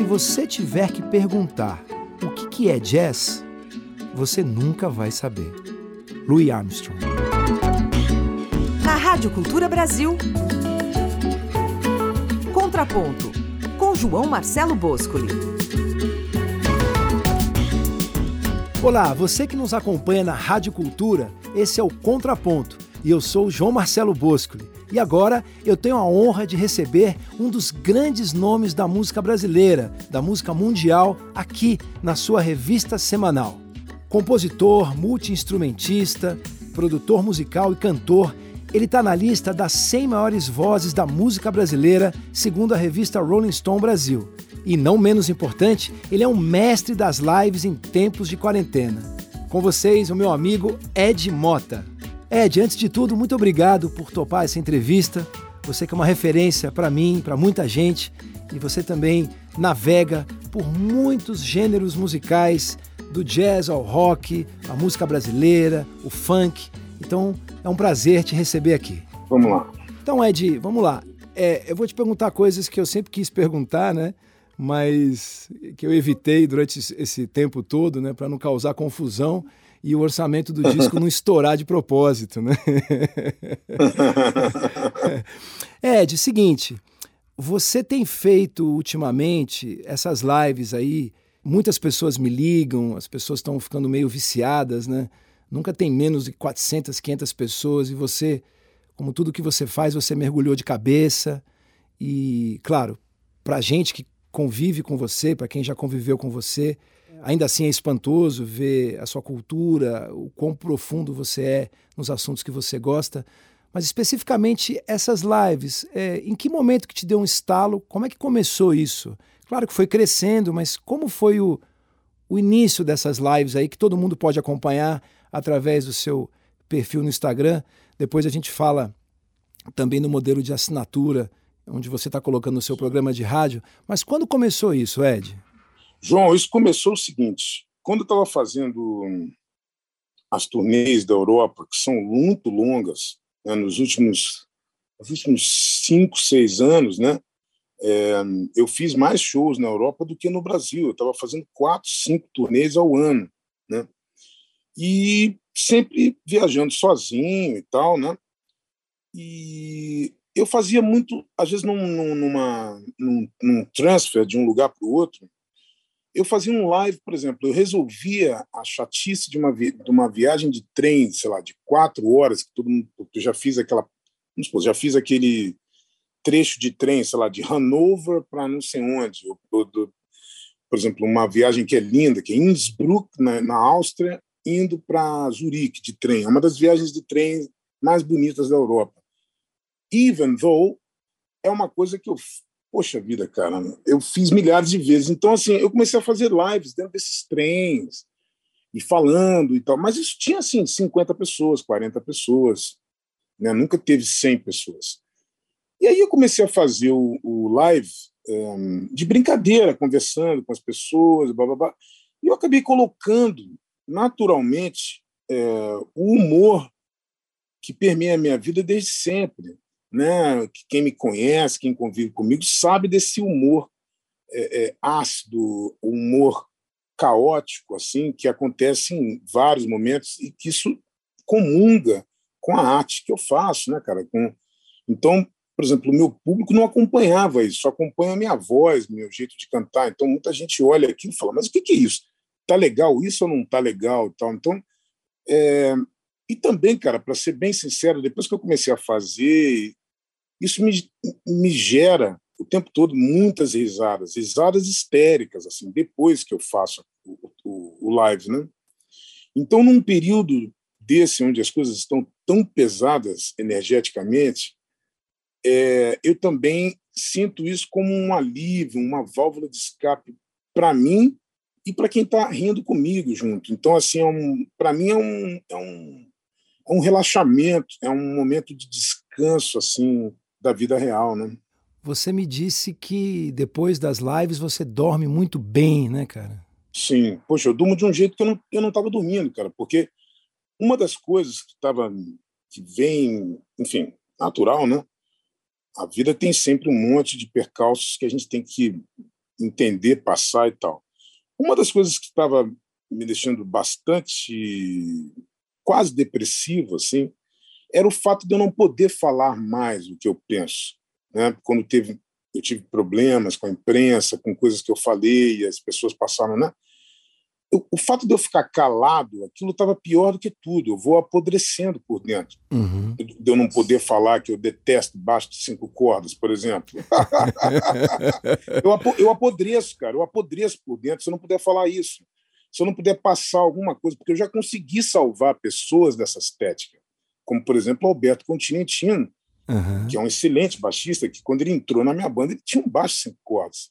se você tiver que perguntar o que, que é jazz, você nunca vai saber. Louis Armstrong. Na Rádio Cultura Brasil. Contraponto. Com João Marcelo Boscoli. Olá, você que nos acompanha na Rádio Cultura, esse é o Contraponto e eu sou o João Marcelo Boscoli. E agora eu tenho a honra de receber um dos grandes nomes da música brasileira, da música mundial, aqui na sua revista semanal. Compositor, multiinstrumentista, produtor musical e cantor, ele está na lista das 100 maiores vozes da música brasileira, segundo a revista Rolling Stone Brasil. E não menos importante, ele é um mestre das lives em tempos de quarentena. Com vocês, o meu amigo Ed Mota. Ed, antes de tudo, muito obrigado por topar essa entrevista. Você que é uma referência para mim, para muita gente, e você também navega por muitos gêneros musicais, do jazz ao rock, a música brasileira, o funk. Então, é um prazer te receber aqui. Vamos lá. Então, Ed, vamos lá. É, eu vou te perguntar coisas que eu sempre quis perguntar, né? Mas que eu evitei durante esse tempo todo, né? Para não causar confusão e o orçamento do disco não estourar de propósito, né? Ed, seguinte, você tem feito ultimamente essas lives aí, muitas pessoas me ligam, as pessoas estão ficando meio viciadas, né? Nunca tem menos de 400, 500 pessoas e você, como tudo que você faz, você mergulhou de cabeça e, claro, para gente que convive com você, para quem já conviveu com você, Ainda assim é espantoso ver a sua cultura, o quão profundo você é nos assuntos que você gosta. Mas especificamente essas lives, é, em que momento que te deu um estalo? Como é que começou isso? Claro que foi crescendo, mas como foi o, o início dessas lives aí que todo mundo pode acompanhar através do seu perfil no Instagram? Depois a gente fala também no modelo de assinatura, onde você está colocando o seu programa de rádio. Mas quando começou isso, Ed? João, isso começou o seguinte: quando eu estava fazendo as turnês da Europa, que são muito longas, né, nos últimos, nos últimos cinco, seis anos, né, é, eu fiz mais shows na Europa do que no Brasil. Eu estava fazendo quatro, cinco turnês ao ano, né, e sempre viajando sozinho e tal, né, e eu fazia muito, às vezes, num, numa, num, num transfer de um lugar para o outro, eu fazia um live, por exemplo, eu resolvia a chatice de uma, vi de uma viagem de trem, sei lá, de quatro horas, que todo mundo, eu já fiz aquela, já fiz aquele trecho de trem, sei lá, de Hanover para não sei onde, por exemplo, uma viagem que é linda, que é Innsbruck, na, na Áustria, indo para Zurique de trem. É uma das viagens de trem mais bonitas da Europa. Even though é uma coisa que eu Poxa vida, cara, eu fiz milhares de vezes. Então, assim, eu comecei a fazer lives dentro desses trens e falando e tal. Mas isso tinha, assim, 50 pessoas, 40 pessoas. Né? Nunca teve 100 pessoas. E aí eu comecei a fazer o, o live um, de brincadeira, conversando com as pessoas, blá, blá, blá. E eu acabei colocando, naturalmente, é, o humor que permeia a minha vida desde sempre né? Quem me conhece, quem convive comigo, sabe desse humor é, é, ácido, humor caótico, assim, que acontece em vários momentos e que isso comunga com a arte que eu faço, né, cara? Com... Então, por exemplo, o meu público não acompanhava isso, só acompanha a minha voz, meu jeito de cantar. Então, muita gente olha aquilo e fala: mas o que é isso? Tá legal isso ou não tá legal? Tal. Então, é... e também, cara, para ser bem sincero, depois que eu comecei a fazer isso me, me gera o tempo todo muitas risadas, risadas histéricas, assim, depois que eu faço o, o, o live, né? Então, num período desse, onde as coisas estão tão pesadas energeticamente, é, eu também sinto isso como um alívio, uma válvula de escape para mim e para quem está rindo comigo junto. Então, assim, é um, para mim é um, é um, é um relaxamento, é um momento de descanso, assim, da vida real, né? Você me disse que depois das lives você dorme muito bem, né, cara? Sim. Poxa, eu durmo de um jeito que eu não, eu não tava dormindo, cara, porque uma das coisas que tava que vem, enfim, natural, né? A vida tem sempre um monte de percalços que a gente tem que entender, passar e tal. Uma das coisas que estava me deixando bastante quase depressivo assim era o fato de eu não poder falar mais o que eu penso né? Quando teve eu tive problemas com a imprensa com coisas que eu falei as pessoas passaram né? Eu, o fato de eu ficar calado aquilo estava pior do que tudo eu vou apodrecendo por dentro. Uhum. de eu não poder falar que eu detesto baixo de cinco cordas por exemplo. Eu, eu apodreço cara eu apodreço por dentro se eu não puder falar isso se eu não puder passar alguma coisa, porque eu já consegui salvar pessoas dessa estética, como, por exemplo, Alberto Continentino, uhum. que é um excelente baixista, que quando ele entrou na minha banda, ele tinha um baixo sem cordas.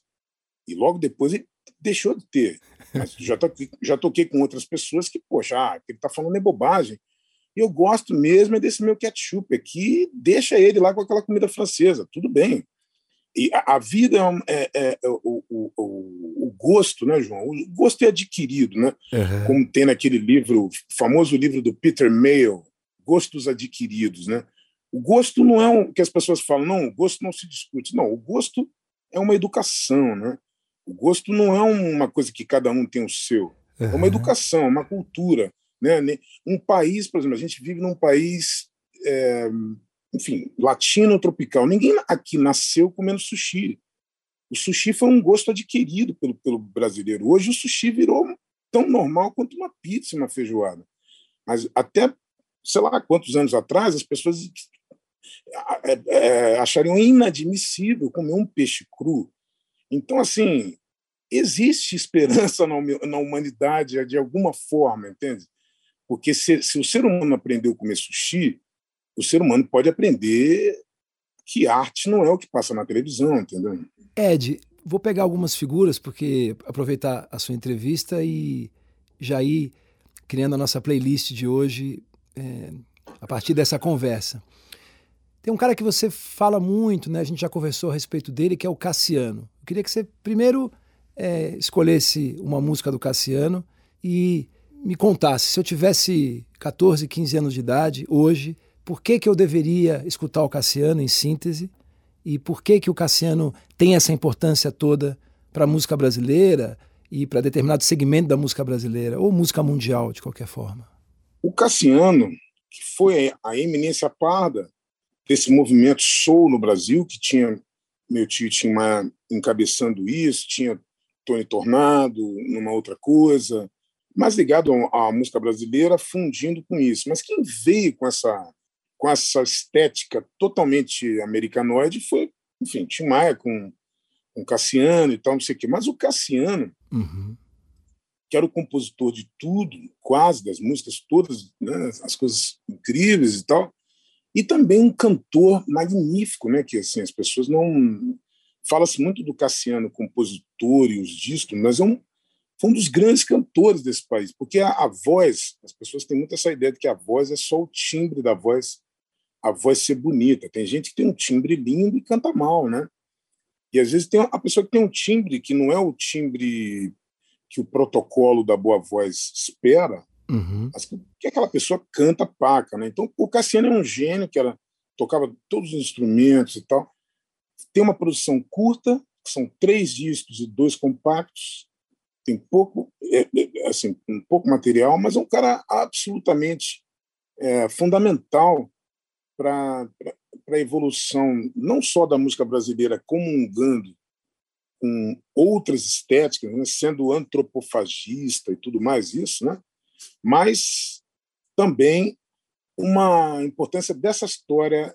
E logo depois ele deixou de ter. Mas já toquei, já toquei com outras pessoas que, poxa, ah, ele está falando é bobagem. E eu gosto mesmo é desse meu ketchup aqui, deixa ele lá com aquela comida francesa, tudo bem. E a, a vida é, é, é, é o, o, o, gosto, né, João? O gosto é adquirido, né? Uhum. Como tem naquele livro, famoso livro do Peter Mayle, Gostos Adquiridos, né? O gosto não é o que as pessoas falam, não, o gosto não se discute. Não, o gosto é uma educação, né? O gosto não é uma coisa que cada um tem o seu. É uma educação, é uma cultura. Né? Um país, por exemplo, a gente vive num país é, enfim, latino tropical. Ninguém aqui nasceu comendo sushi. O sushi foi um gosto adquirido pelo, pelo brasileiro. Hoje o sushi virou tão normal quanto uma pizza, uma feijoada. Mas até, sei lá quantos anos atrás, as pessoas é, é, achariam inadmissível comer um peixe cru. Então, assim, existe esperança na, humanidade de alguma forma, entende? Porque se, se o ser humano aprendeu a comer sushi, o ser humano pode aprender que arte não é o que passa na televisão, entendeu? Ed, vou pegar algumas figuras, porque aproveitar a sua entrevista e já ir criando a nossa playlist de hoje é, a partir dessa conversa. Tem um cara que você fala muito, né? A gente já conversou a respeito dele, que é o Cassiano. Eu queria que você primeiro é, escolhesse uma música do Cassiano e me contasse, se eu tivesse 14, 15 anos de idade, hoje, por que, que eu deveria escutar o Cassiano em síntese e por que, que o Cassiano tem essa importância toda para a música brasileira e para determinado segmento da música brasileira ou música mundial, de qualquer forma. O Cassiano, que foi a eminência parda desse movimento soul no Brasil, que tinha meu tio Tim Maia encabeçando isso, tinha Tony Tornado numa outra coisa, mais ligado à música brasileira, fundindo com isso. Mas quem veio com essa com essa estética totalmente americanoide foi, enfim, Tim Maia com, com Cassiano e tal, não sei o quê. Mas o Cassiano, uhum. Que era o compositor de tudo, quase, das músicas todas, né, as coisas incríveis e tal, e também um cantor magnífico, né, que assim, as pessoas não... Fala-se muito do Cassiano, compositor e os discos, mas é um, foi um dos grandes cantores desse país, porque a, a, voz, as pessoas têm muito essa ideia de que a voz é só o timbre da voz a voz ser bonita. Tem gente que tem um timbre lindo e canta mal, né? E às vezes tem a pessoa que tem um timbre que não é o timbre que o protocolo da boa voz espera, uhum. que aquela pessoa canta paca, né? Então o Cassiano é um gênio que ela tocava todos os instrumentos e tal. Tem uma produção curta, são três discos e dois compactos. Tem pouco, é, é, assim, um pouco material, mas é um cara absolutamente é, fundamental para a evolução não só da música brasileira comungando com outras estéticas, né, sendo antropofagista e tudo mais isso, né, mas também uma importância dessa história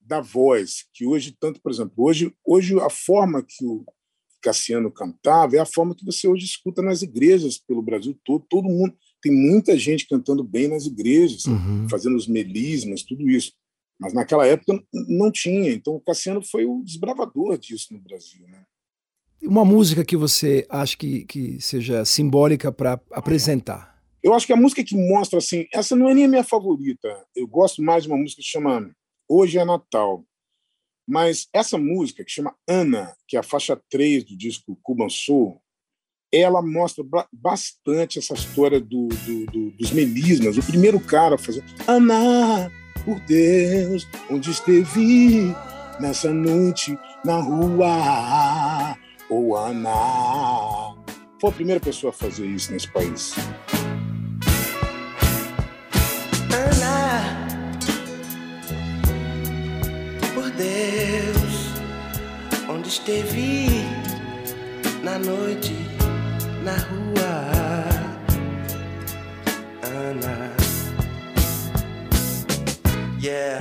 da voz, que hoje tanto, por exemplo, hoje hoje a forma que o Cassiano cantava é a forma que você hoje escuta nas igrejas pelo Brasil todo, todo mundo tem muita gente cantando bem nas igrejas, uhum. fazendo os melismas, tudo isso. Mas naquela época não tinha. Então o Cassiano foi o desbravador disso no Brasil. Né? Uma música que você acha que, que seja simbólica para apresentar? Eu acho que a música que mostra assim, essa não é nem a minha favorita. Eu gosto mais de uma música que chama Hoje é Natal. Mas essa música, que chama Ana, que é a faixa 3 do disco Cuban Soul, ela mostra bastante essa história do, do, do, dos melismas. O primeiro cara fazer Ana, por Deus, onde esteve nessa noite na rua. Oh Ana. Foi a primeira pessoa a fazer isso nesse país. Ana, por Deus, onde esteve na noite, na rua, Ana. Yeah,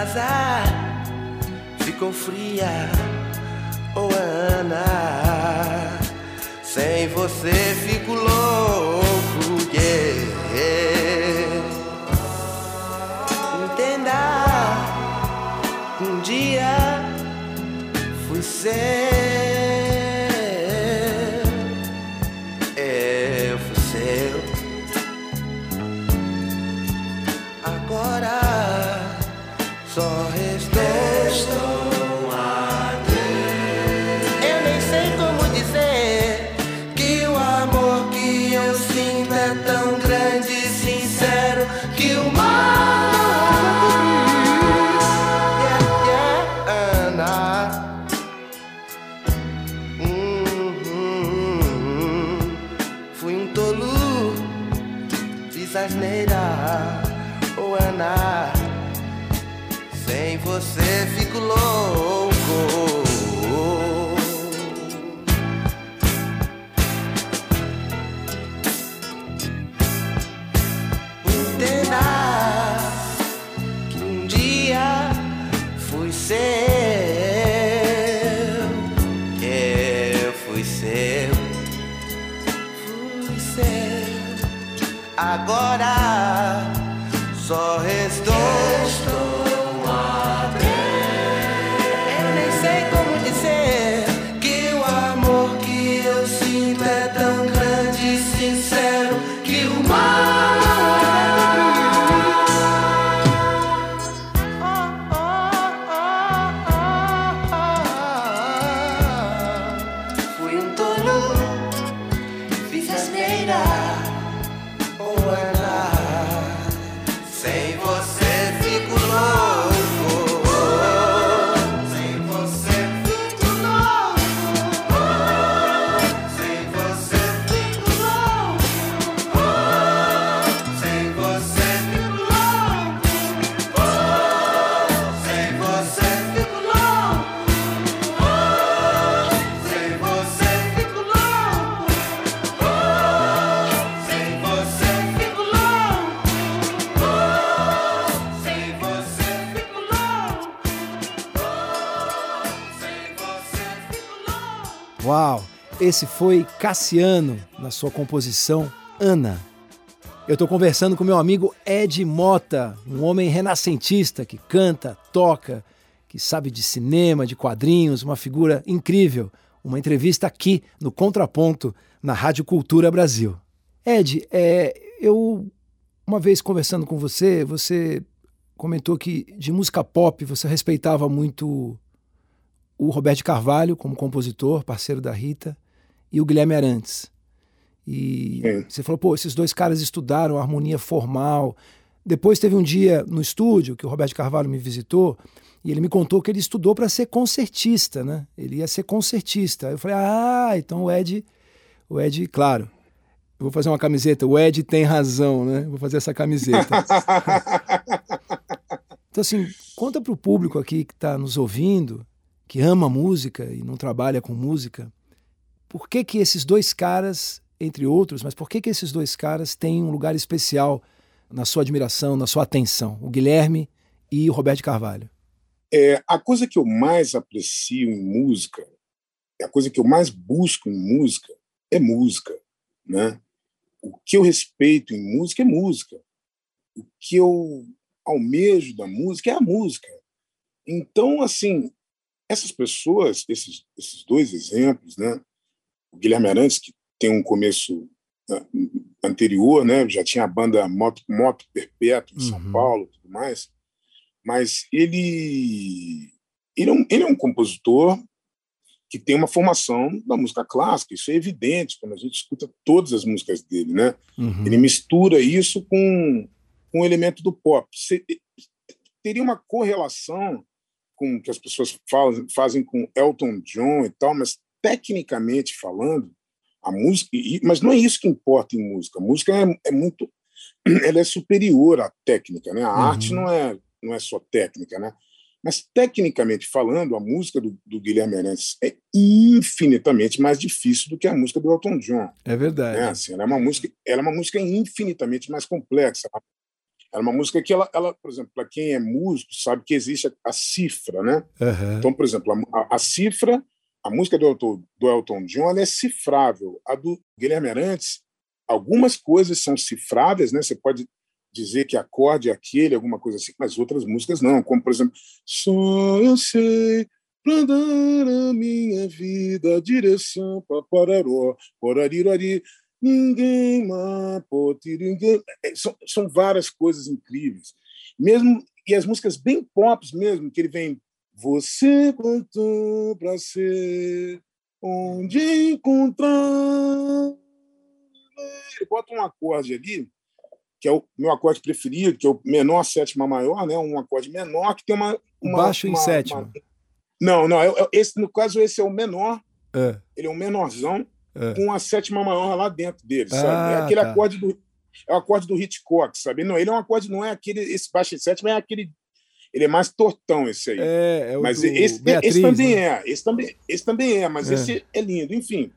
casa ficou fria. Oh Ana, sem você fico louco, Esse foi Cassiano na sua composição Ana. Eu estou conversando com meu amigo Ed Mota, um homem renascentista que canta, toca, que sabe de cinema, de quadrinhos, uma figura incrível. Uma entrevista aqui no Contraponto, na Rádio Cultura Brasil. Ed, é, eu uma vez conversando com você, você comentou que de música pop você respeitava muito o Roberto Carvalho como compositor, parceiro da Rita, e o Guilherme Arantes. E Sim. você falou, pô, esses dois caras estudaram harmonia formal. Depois teve um dia no estúdio que o Roberto Carvalho me visitou e ele me contou que ele estudou para ser concertista, né? Ele ia ser concertista. Eu falei, ah, então o Ed, o Ed, claro. Eu vou fazer uma camiseta. O Ed tem razão, né? Vou fazer essa camiseta. Então, assim, conta para o público aqui que está nos ouvindo, que ama música e não trabalha com música, por que que esses dois caras, entre outros, mas por que que esses dois caras têm um lugar especial na sua admiração, na sua atenção? O Guilherme e o Roberto Carvalho. É, a coisa que eu mais aprecio em música, a coisa que eu mais busco em música é música, né? O que eu respeito em música é música. O que eu almejo da música é a música. Então, assim, essas pessoas, esses, esses dois exemplos, né? O Guilherme Arantes, que tem um começo né, anterior, né? Já tinha a banda Moto, Moto Perpétuo em São Uhum. Paulo, e tudo mais. Mas ele ele é um, ele é um compositor que tem uma formação da música clássica. Isso é evidente quando a gente escuta todas as músicas dele, né? Uhum. Ele mistura isso com com o elemento do pop. Se, teria uma correlação com o que as pessoas fazem, fazem com Elton John e tal, mas tecnicamente falando, a música, mas não é isso que importa em música. A música é, é muito, ela é superior à técnica, né? A uhum. arte não é não é só técnica, né? Mas tecnicamente falando, a música do, do, Guilherme Arantes é infinitamente mais difícil do que a música do Elton John. É verdade. Né? Assim, ela é uma música, ela é uma música infinitamente mais complexa. Ela é uma música que ela, ela por exemplo, para quem é músico sabe que existe a, a cifra, né? Uhum. Então, por exemplo, a, a, cifra a música do Elton, do Elton John é cifrável. A do Guilherme Arantes, algumas coisas são cifráveis, né? Você pode dizer que acorde é aquele, alguma coisa assim, mas outras músicas não, como por exemplo, só eu sei pra dar a minha vida direção para pararó, porarirari, ninguém mais ninguém. É, são, são várias coisas incríveis. Mesmo e as músicas bem pop mesmo, que ele vem você plantou para ser onde encontrar. Ele bota um acorde ali, que é o meu acorde preferido, que é o menor sétima maior, né? Um acorde menor que tem uma. uma Baixo uma, em sétima. Uma... Não, não. É, é, esse, no caso, esse é o menor. É. Ele é um menorzão é. com a sétima maior lá dentro dele, sabe? é ah, aquele tá. acorde do. É o acorde do Hitchcock, sabe? Não, ele é um acorde, não é aquele. Esse baixo em sétima é aquele ele é mais tortão esse aí. É, é o mas esse, Beatriz, esse também né? é, esse também, esse também é, mas é. esse é lindo. Enfim,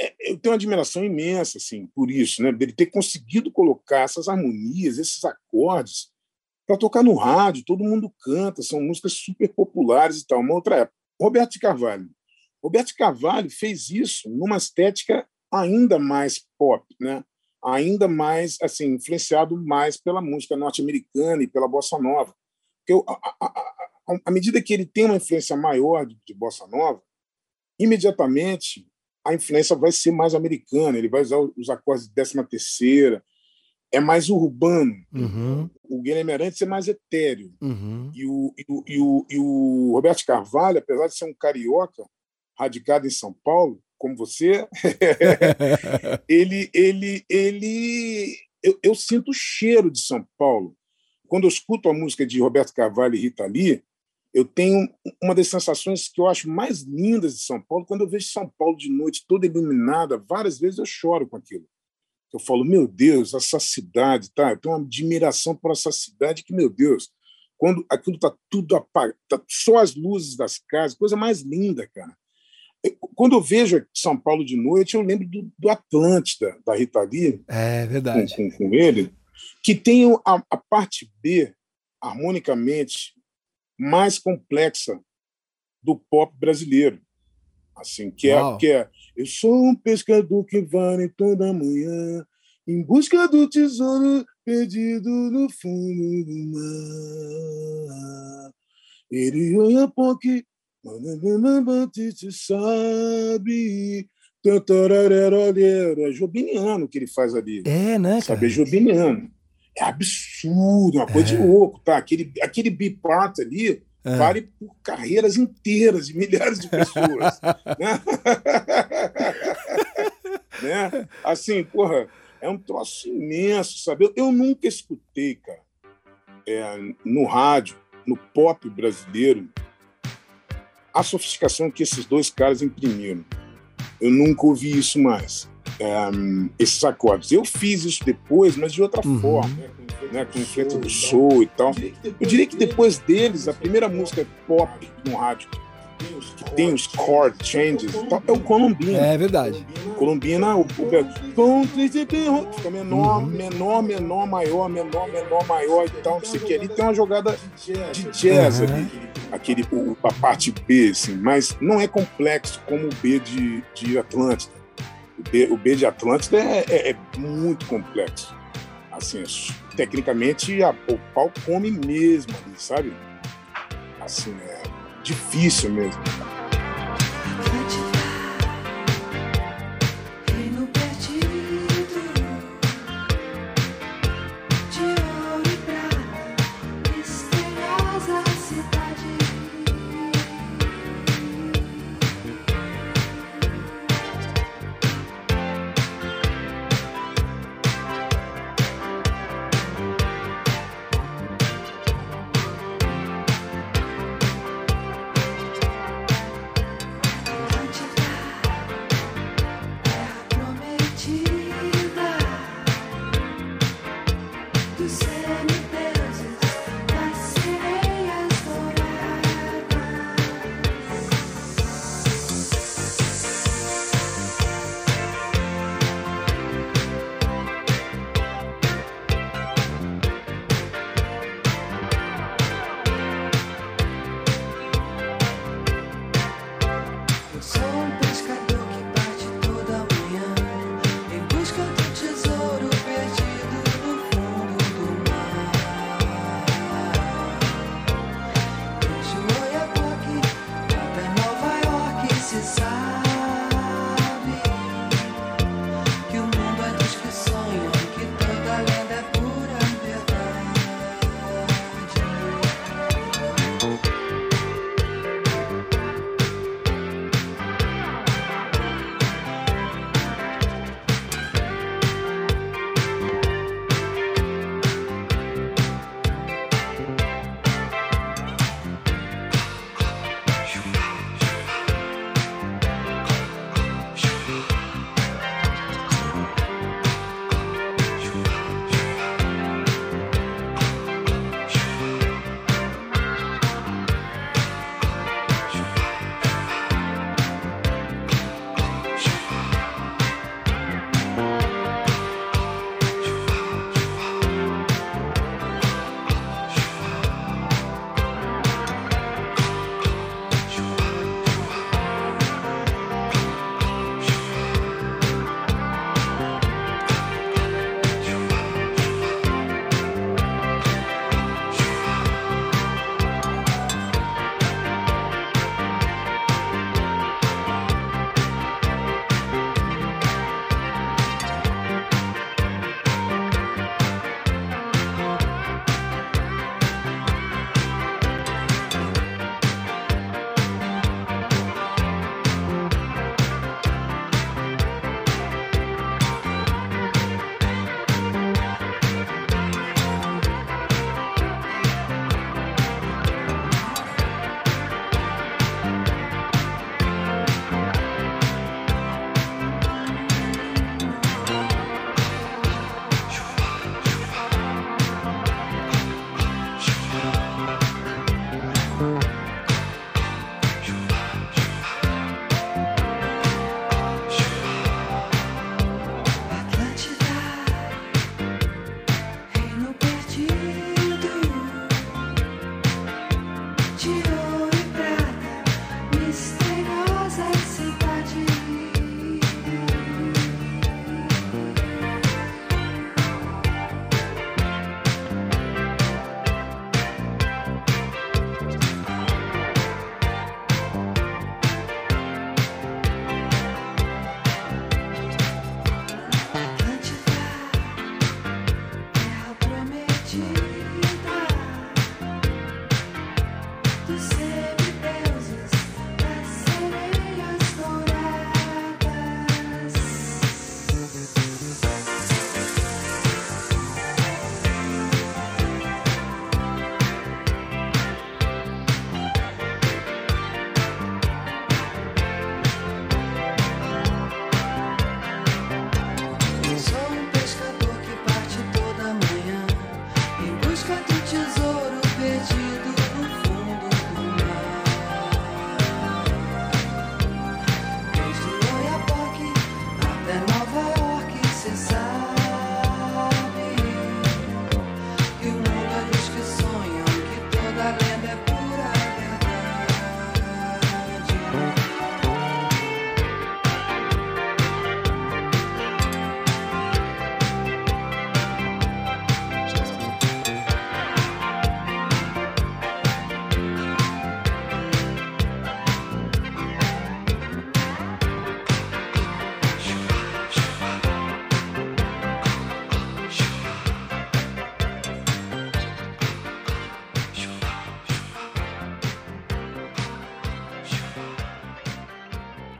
é, eu tenho uma admiração imensa assim por isso, né? Dele ter conseguido colocar essas harmonias, esses acordes para tocar no rádio, todo mundo canta, são músicas super populares e tal. Uma outra época. Roberto de Carvalho. Roberto de Carvalho fez isso numa estética ainda mais pop, né? Ainda mais assim influenciado mais pela música norte-americana e pela bossa nova. Porque à medida que ele tem uma influência maior de, de bossa nova, imediatamente a influência vai ser mais americana, ele vai usar os acordes de décima terceira, é mais urbano. Uhum. O Guilherme Arantes é mais etéreo. Uhum. E, o, e, o, e, o, e o Roberto Carvalho, apesar de ser um carioca, radicado em São Paulo, como você, ele, ele, ele, eu, eu, sinto o cheiro de São Paulo quando eu escuto a música de Roberto Carvalho e Rita Lee, eu tenho uma das sensações que eu acho mais lindas de São Paulo, quando eu vejo São Paulo de noite toda iluminada, várias vezes eu choro com aquilo. Eu falo, meu Deus, essa cidade, tá? Eu tenho uma admiração por essa cidade que, meu Deus, quando aquilo está tudo apagado, tá só as luzes das casas, coisa mais linda, cara. Quando eu vejo São Paulo de noite, eu lembro do, do Atlântida, da Rita Lee. É verdade. Com, com, com ele que tem a, a parte B, harmonicamente, mais complexa do pop brasileiro. Assim, que é, que é Eu sou um pescador que vai toda manhã em busca do tesouro perdido no fundo do mar. Ele olha te sabe. É Jobiniano que ele faz ali. É, né? Cara? Sabe, é é absurdo, uma coisa é. de louco, tá? Aquele, aquele bipart ali é. vale por carreiras inteiras de milhares de pessoas. né? né? Assim, porra, é um troço imenso, sabe? Eu, eu nunca escutei, cara, é, no rádio, no pop brasileiro, a sofisticação que esses dois caras imprimiram. Eu nunca ouvi isso mais um, esses acordes. Eu fiz isso depois, mas de outra uhum. forma, né, com influência do show e tal. Eu diria que depois deles, a primeira música pop no rádio que tem os chord changes é o Colombina. É verdade. Colombina, o, o fica menor, uhum. menor, menor, maior, menor, menor, maior e tal, não sei o que. Ali tem uma jogada de jazz uhum. ali, aquele, o, a parte B, assim, mas não é complexo como o B de, de Atlântida. O B, o B de Atlântida é, é, é, muito complexo. Assim, tecnicamente, a, o pau come mesmo ali, sabe? Assim, é difícil mesmo.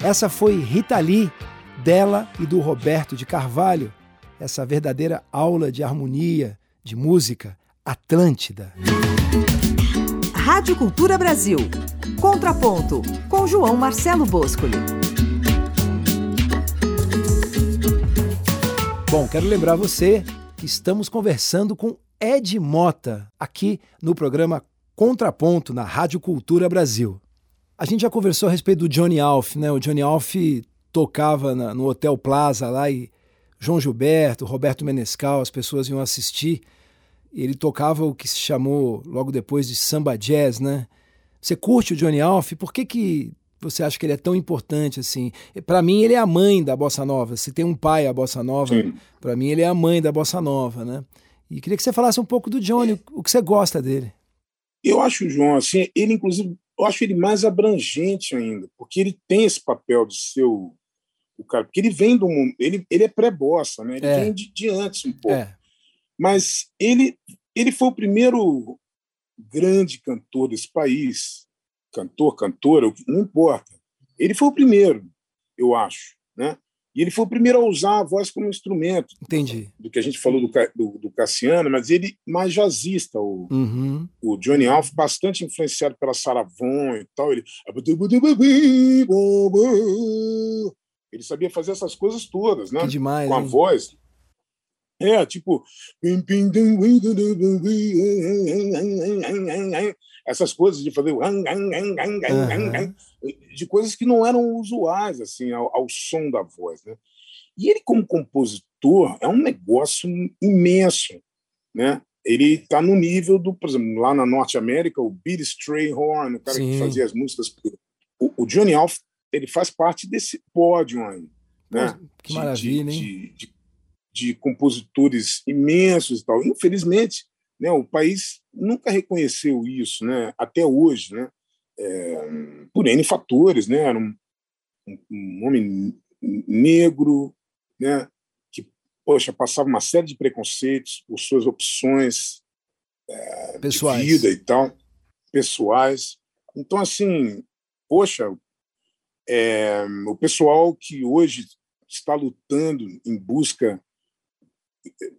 Essa foi Rita Lee, dela e do Roberto de Carvalho, essa verdadeira aula de harmonia, de música, Atlântida. Rádio Cultura Brasil. Contraponto, com João Marcelo Boscoli. Bom, quero lembrar você que estamos conversando com Ed Mota, aqui no programa Contraponto, na Rádio Cultura Brasil. A gente já conversou a respeito do Johnny Alf, né? O Johnny Alf tocava na, no Hotel Plaza lá e João Gilberto, Roberto Menescal, as pessoas iam assistir. E ele tocava o que se chamou logo depois de samba jazz, né? Você curte o Johnny Alf? Por que, que você acha que ele é tão importante assim? Para mim, ele é a mãe da bossa nova. Se tem um pai a bossa nova, para mim ele é a mãe da bossa nova, né? E queria que você falasse um pouco do Johnny, o que você gosta dele. Eu acho o João assim, ele inclusive, eu acho ele mais abrangente ainda, porque ele tem esse papel de ser o, o cara, porque ele vem do mundo, ele, ele é pré-bossa, né? Ele é. vem de, de, antes um pouco. É. Mas ele ele foi o primeiro grande cantor desse país, cantor, cantora, não importa. Ele foi o primeiro, eu acho, né? E ele foi o primeiro a usar a voz como instrumento. Entendi. Do que a gente falou do, do, do Cassiano, mas ele mais jazzista, o, uhum. o Johnny Alf, bastante influenciado pela Sarah Vaughan e tal. Ele... ele sabia fazer essas coisas todas, né? Que demais, Com a hein? voz. É, tipo. Essas coisas de fazer. De coisas que não eram usuais, assim, ao, ao som da voz, né? E ele, como compositor, é um negócio imenso, né? Ele está no nível do, por exemplo, lá na Norte América, o Billy Strayhorn, o cara Sim. que fazia as músicas. O, o Johnny Alf, ele faz parte desse pódio aí, né? Que maravilha, de, hein? De, de, de compositores imensos e tal. Infelizmente, né, o país nunca reconheceu isso, né, até hoje, né, é, por N fatores, né, era um, um, homem negro, né, que poxa passava uma série de preconceitos por suas opções é, pessoais. de vida e tal, pessoais. Então assim, poxa, é, o pessoal que hoje está lutando em busca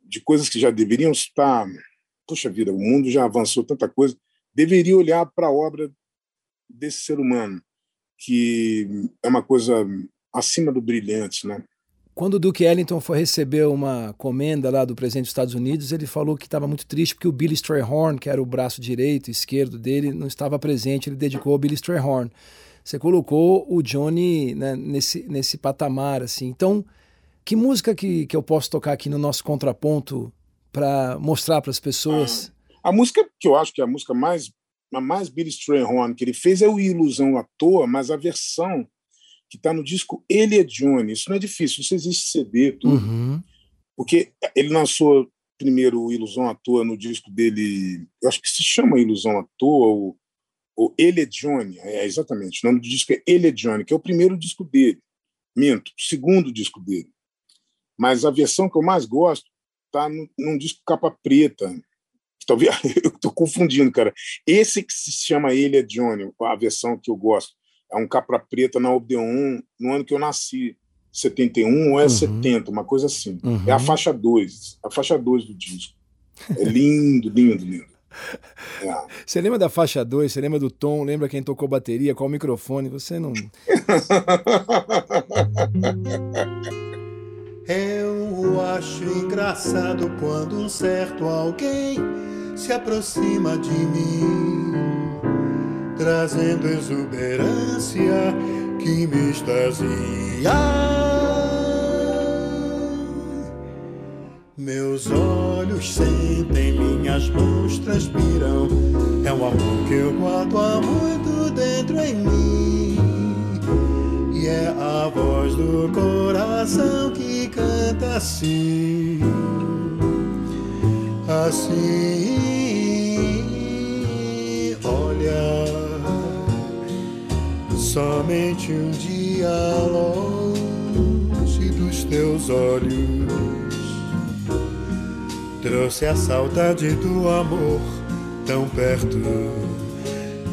de coisas que já deveriam estar. Puxa vida, o mundo já avançou tanta coisa. Deveria olhar para a obra desse ser humano, que é uma coisa acima do brilhante, né? Quando o Duke Ellington foi receber uma comenda lá do presidente dos Estados Unidos, ele falou que estava muito triste porque o Billy Strayhorn, que era o braço direito e esquerdo dele, não estava presente. Ele dedicou ao Billy Strayhorn. Você colocou o Johnny né, nesse, nesse patamar, assim. Então, que música que, que eu posso tocar aqui no nosso contraponto para mostrar para as pessoas? Ah, a música que eu acho que é a música mais a mais Billy Strayhorn que ele fez é o Ilusão à Toa, mas a versão que está no disco Ele é Johnny. Isso não é difícil, isso existe CD, tudo. Uhum. Porque ele lançou primeiro Ilusão à Toa no disco dele, eu acho que se chama Ilusão à Toa, ou, ou Ele é Johnny, é exatamente, o nome do disco é Ele é Johnny, que é o primeiro disco dele. Minto, o segundo disco dele. Mas a versão que eu mais gosto está num disco capa preta. Talvez eu estou confundindo, cara. Esse que se chama Ele é Johnny, a versão que eu gosto, é um capa preta na Odeon, no ano que eu nasci, 71 ou é uhum. 70, uma coisa assim. Uhum. É a faixa 2, a faixa 2 do disco. É lindo, lindo, lindo. É. Você lembra da faixa 2? Você lembra do tom? Lembra quem tocou bateria? Qual microfone? Você não. quando um certo alguém se aproxima de mim, trazendo exuberância que me extasia. Meus olhos sentem, minhas mãos transpiram. É um amor que eu guardo há muito dentro em mim. E é a voz do coração canta assim, assim. Olha, somente um dia longe dos teus olhos trouxe a saudade do amor tão perto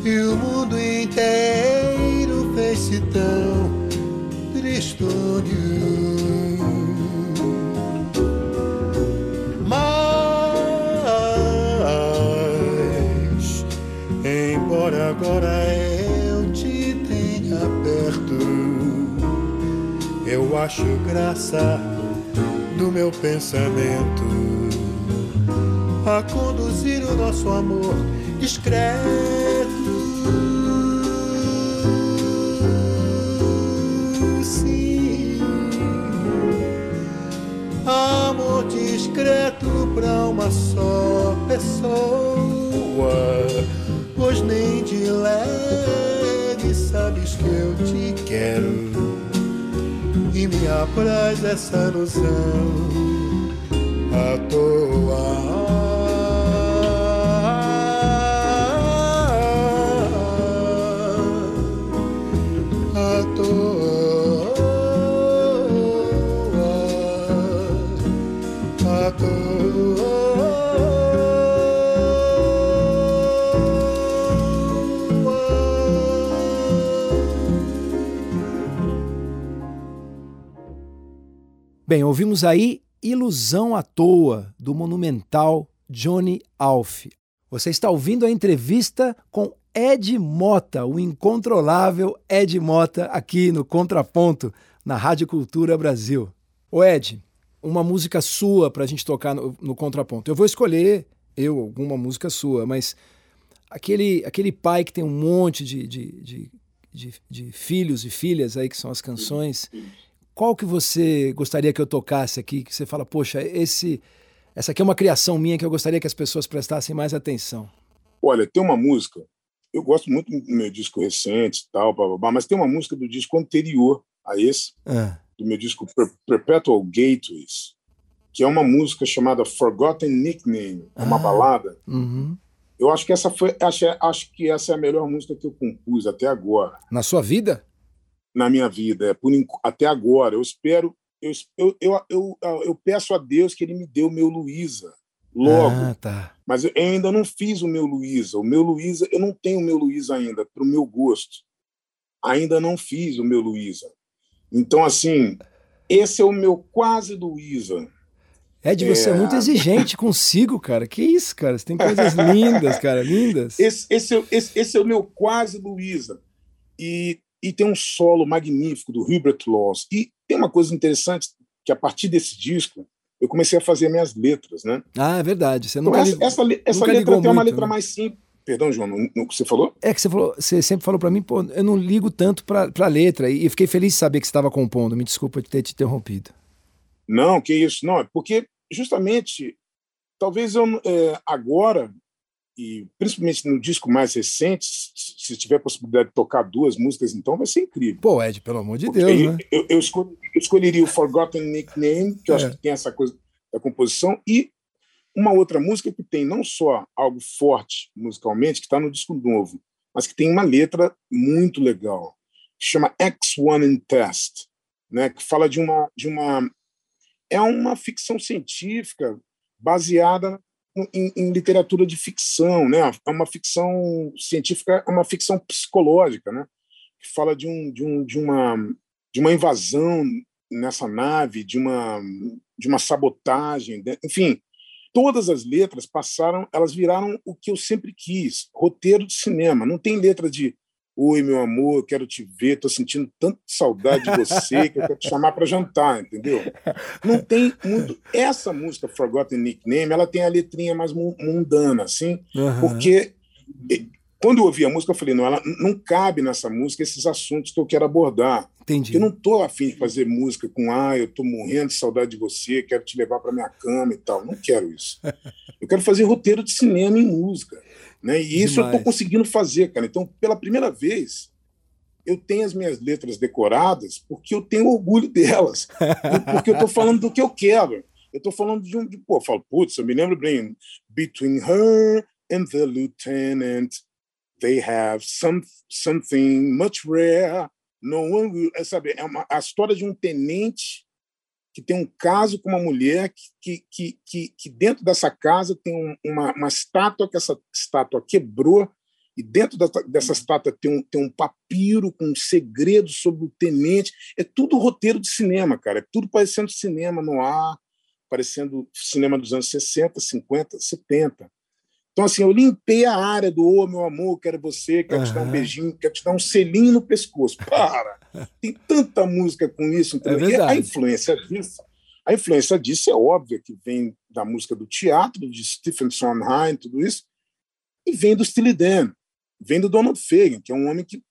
e o mundo inteiro fez-se tão estúdio. Agora eu te tenha perto, eu acho graça do meu pensamento. A conduzir o nosso amor discreto. Sim, amor discreto pra uma só pessoa, pois nem de leve sabes que eu te quero. E me apraz essa noção à toa. À toa, Bem, ouvimos aí Ilusão à Toa, do monumental Johnny Alf. Você está ouvindo a entrevista com Ed Mota, o incontrolável Ed Mota, aqui no Contraponto, na Rádio Cultura Brasil. Ô Ed, uma música sua para a gente tocar no, no Contraponto. Eu vou escolher, eu, alguma música sua, mas aquele, aquele pai que tem um monte de, de, de, de, filhos e filhas aí, que são as canções, qual que você gostaria que eu tocasse aqui, que você fala, poxa, esse, essa aqui é uma criação minha que eu gostaria que as pessoas prestassem mais atenção? Olha, tem uma música, eu gosto muito do meu disco recente tal, blá, blá, blá, mas tem uma música do disco anterior a esse, Ah, do meu disco Per- Perpetual Gateways, que é uma música chamada Forgotten Nickname, é uma Ah. balada. uhum. Eu acho que essa foi, acho, acho que essa é a melhor música que eu compus até agora. Na sua vida? Na minha vida, é, por, até agora. Eu espero, eu, eu, eu, eu, eu peço a Deus que Ele me dê o meu Luísa logo, Ah, tá. mas eu ainda não fiz o meu Luísa. O meu Luísa, eu não tenho o meu Luísa ainda, para o meu gosto. Ainda não fiz o meu Luísa. Então, assim, esse é o meu quase Luísa. Ed, você é É. muito exigente consigo, cara. Que isso, cara? Você tem coisas lindas, cara, lindas. Esse, esse, esse, esse é o meu quase Luísa. E, e tem um solo magnífico do Hubert Laws. E tem uma coisa interessante, que a partir desse disco, eu comecei a fazer minhas letras, né? Ah, é verdade. Você Então, nunca essa, ligou- essa, essa nunca letra tem uma muito, letra né? mais simples. Perdão, João, no que você falou? É que você, falou, você sempre falou pra mim, pô, eu não ligo tanto pra, pra letra. E fiquei feliz de saber que você estava compondo. Me desculpa de ter te interrompido. Não, que isso, não. É porque, justamente, talvez eu é, agora, e principalmente no disco mais recente, se tiver possibilidade de tocar duas músicas, então vai ser incrível. Pô, Ed, pelo amor de Porque Deus, eu, né? eu, eu escol- eu escolheria o Forgotten Nickname, que eu acho É. que tem essa coisa da composição, e uma outra música que tem não só algo forte musicalmente, que está no disco novo, mas que tem uma letra muito legal, que chama X1 in Test, né, que fala de uma, de uma. É uma ficção científica baseada em, em literatura de ficção, né? É uma ficção científica, é uma ficção psicológica, né? Que fala de um, de um, de uma, de uma invasão nessa nave, de uma, de uma sabotagem, né? enfim, todas as letras passaram, elas viraram o que eu sempre quis, roteiro de cinema. Não tem letra de Oi, meu amor, eu quero te ver, estou sentindo tanta saudade de você que eu quero te chamar para jantar, entendeu? Não tem muito. Essa música, Forgotten Nickname, ela tem a letrinha mais mu- mundana, assim, Aham. porque quando eu ouvi a música, eu falei, não, ela não cabe nessa música esses assuntos que eu quero abordar. Entendi. Eu não estou afim de fazer música com, ah, eu estou morrendo de saudade de você, quero te levar para minha cama e tal. Não quero isso. Eu quero fazer roteiro de cinema em música. Né? E isso eu Demais. estou conseguindo fazer, cara. Então, pela primeira vez, eu tenho as minhas letras decoradas porque eu tenho orgulho delas. Porque eu estou falando do que eu quero. Eu estou falando de um. De, pô, eu falo, putz, eu me lembro bem. Between her and the lieutenant, they have some, something much rare. No one will. É, sabe, é uma, a história de um tenente que tem um caso com uma mulher que, que, que, que dentro dessa casa tem um- uma, uma estátua que essa estátua quebrou e dentro da, dessa estátua tem um, tem um papiro com um segredo sobre o tenente. É tudo roteiro de cinema, cara. É tudo parecendo cinema no ar, parecendo cinema dos anos 60, 50, 70. Então, assim, eu limpei a área do Ô, oh, meu amor, quero você, quero uhum. te dar um beijinho, quero te dar um selinho no pescoço. Para! Tem tanta música com isso. Entendeu? É a influência disso, a influência disso é óbvia que vem da música do teatro, de Stephen Sondheim, tudo isso, e vem do Steely Dan vem do Donald Fagen, que é um homem que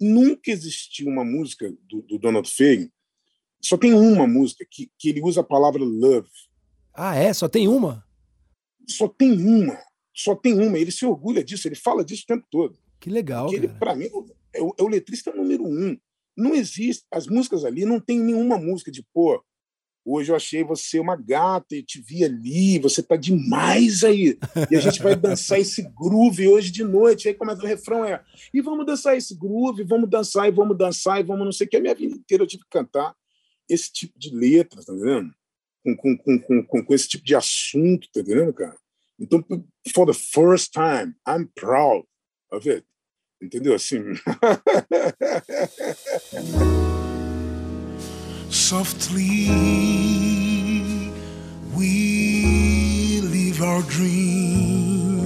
nunca existiu uma música do, do, Donald Fagen. Só tem uma música que, que ele usa a palavra love. Ah, é? Só tem uma? Só tem uma. Só tem uma. Ele se orgulha disso, ele fala disso o tempo todo. Que legal. Porque ele, para mim, é o, é o letrista número um. Não existe. As músicas ali não tem nenhuma música de, pô, Hoje eu achei você uma gata e te vi ali, você tá demais aí. E a gente vai dançar esse groove hoje de noite. Aí começa o refrão é: "E vamos dançar esse groove, vamos dançar e vamos dançar e vamos não sei o que". A minha vida inteira eu tive que cantar esse tipo de letra, tá entendendo? Com, com, com, com, com esse tipo de assunto, tá entendendo, cara? Então, for the first time, I'm proud of it. Entendeu? Assim. Softly we live our dreams.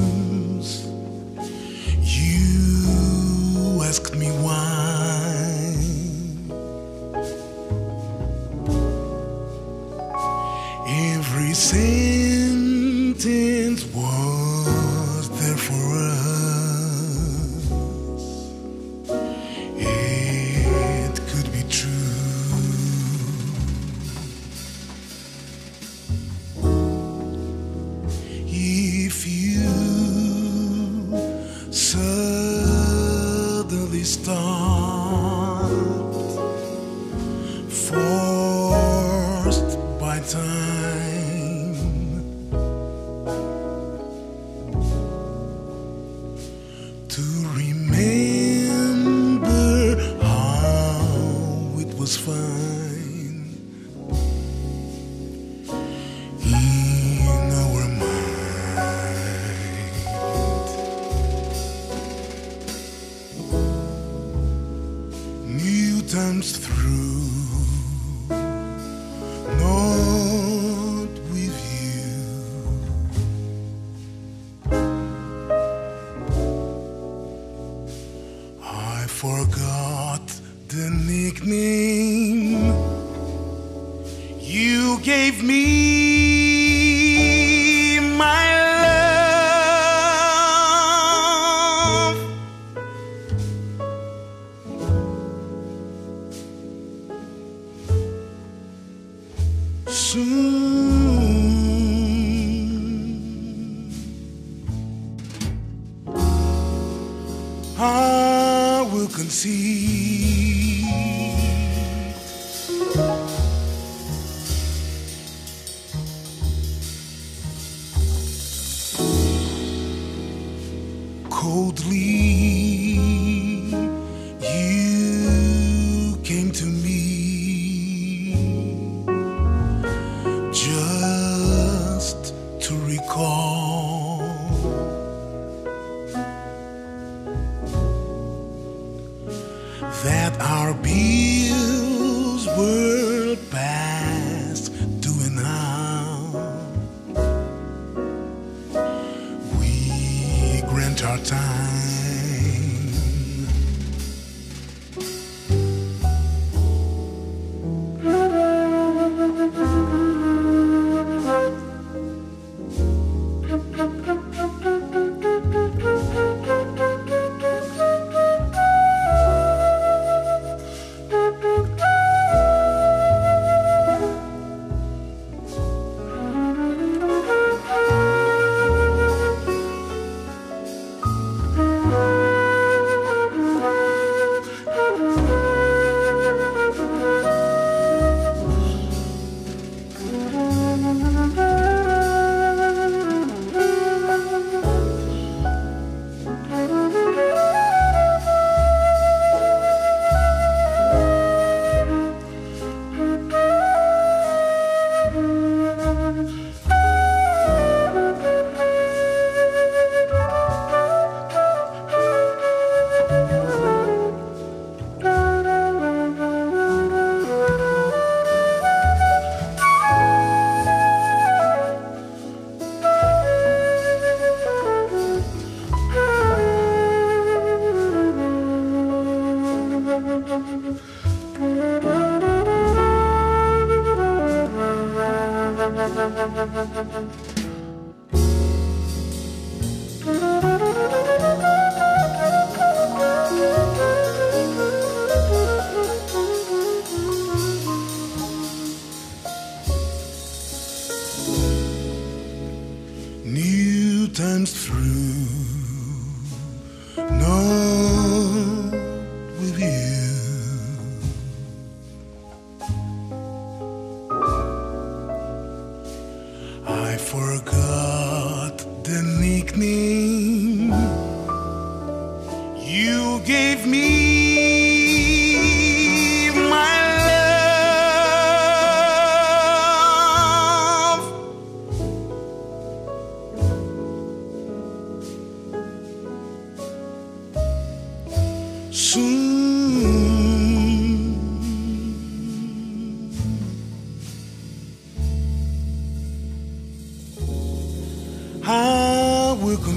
You asked me why. Every sentence mine.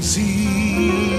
I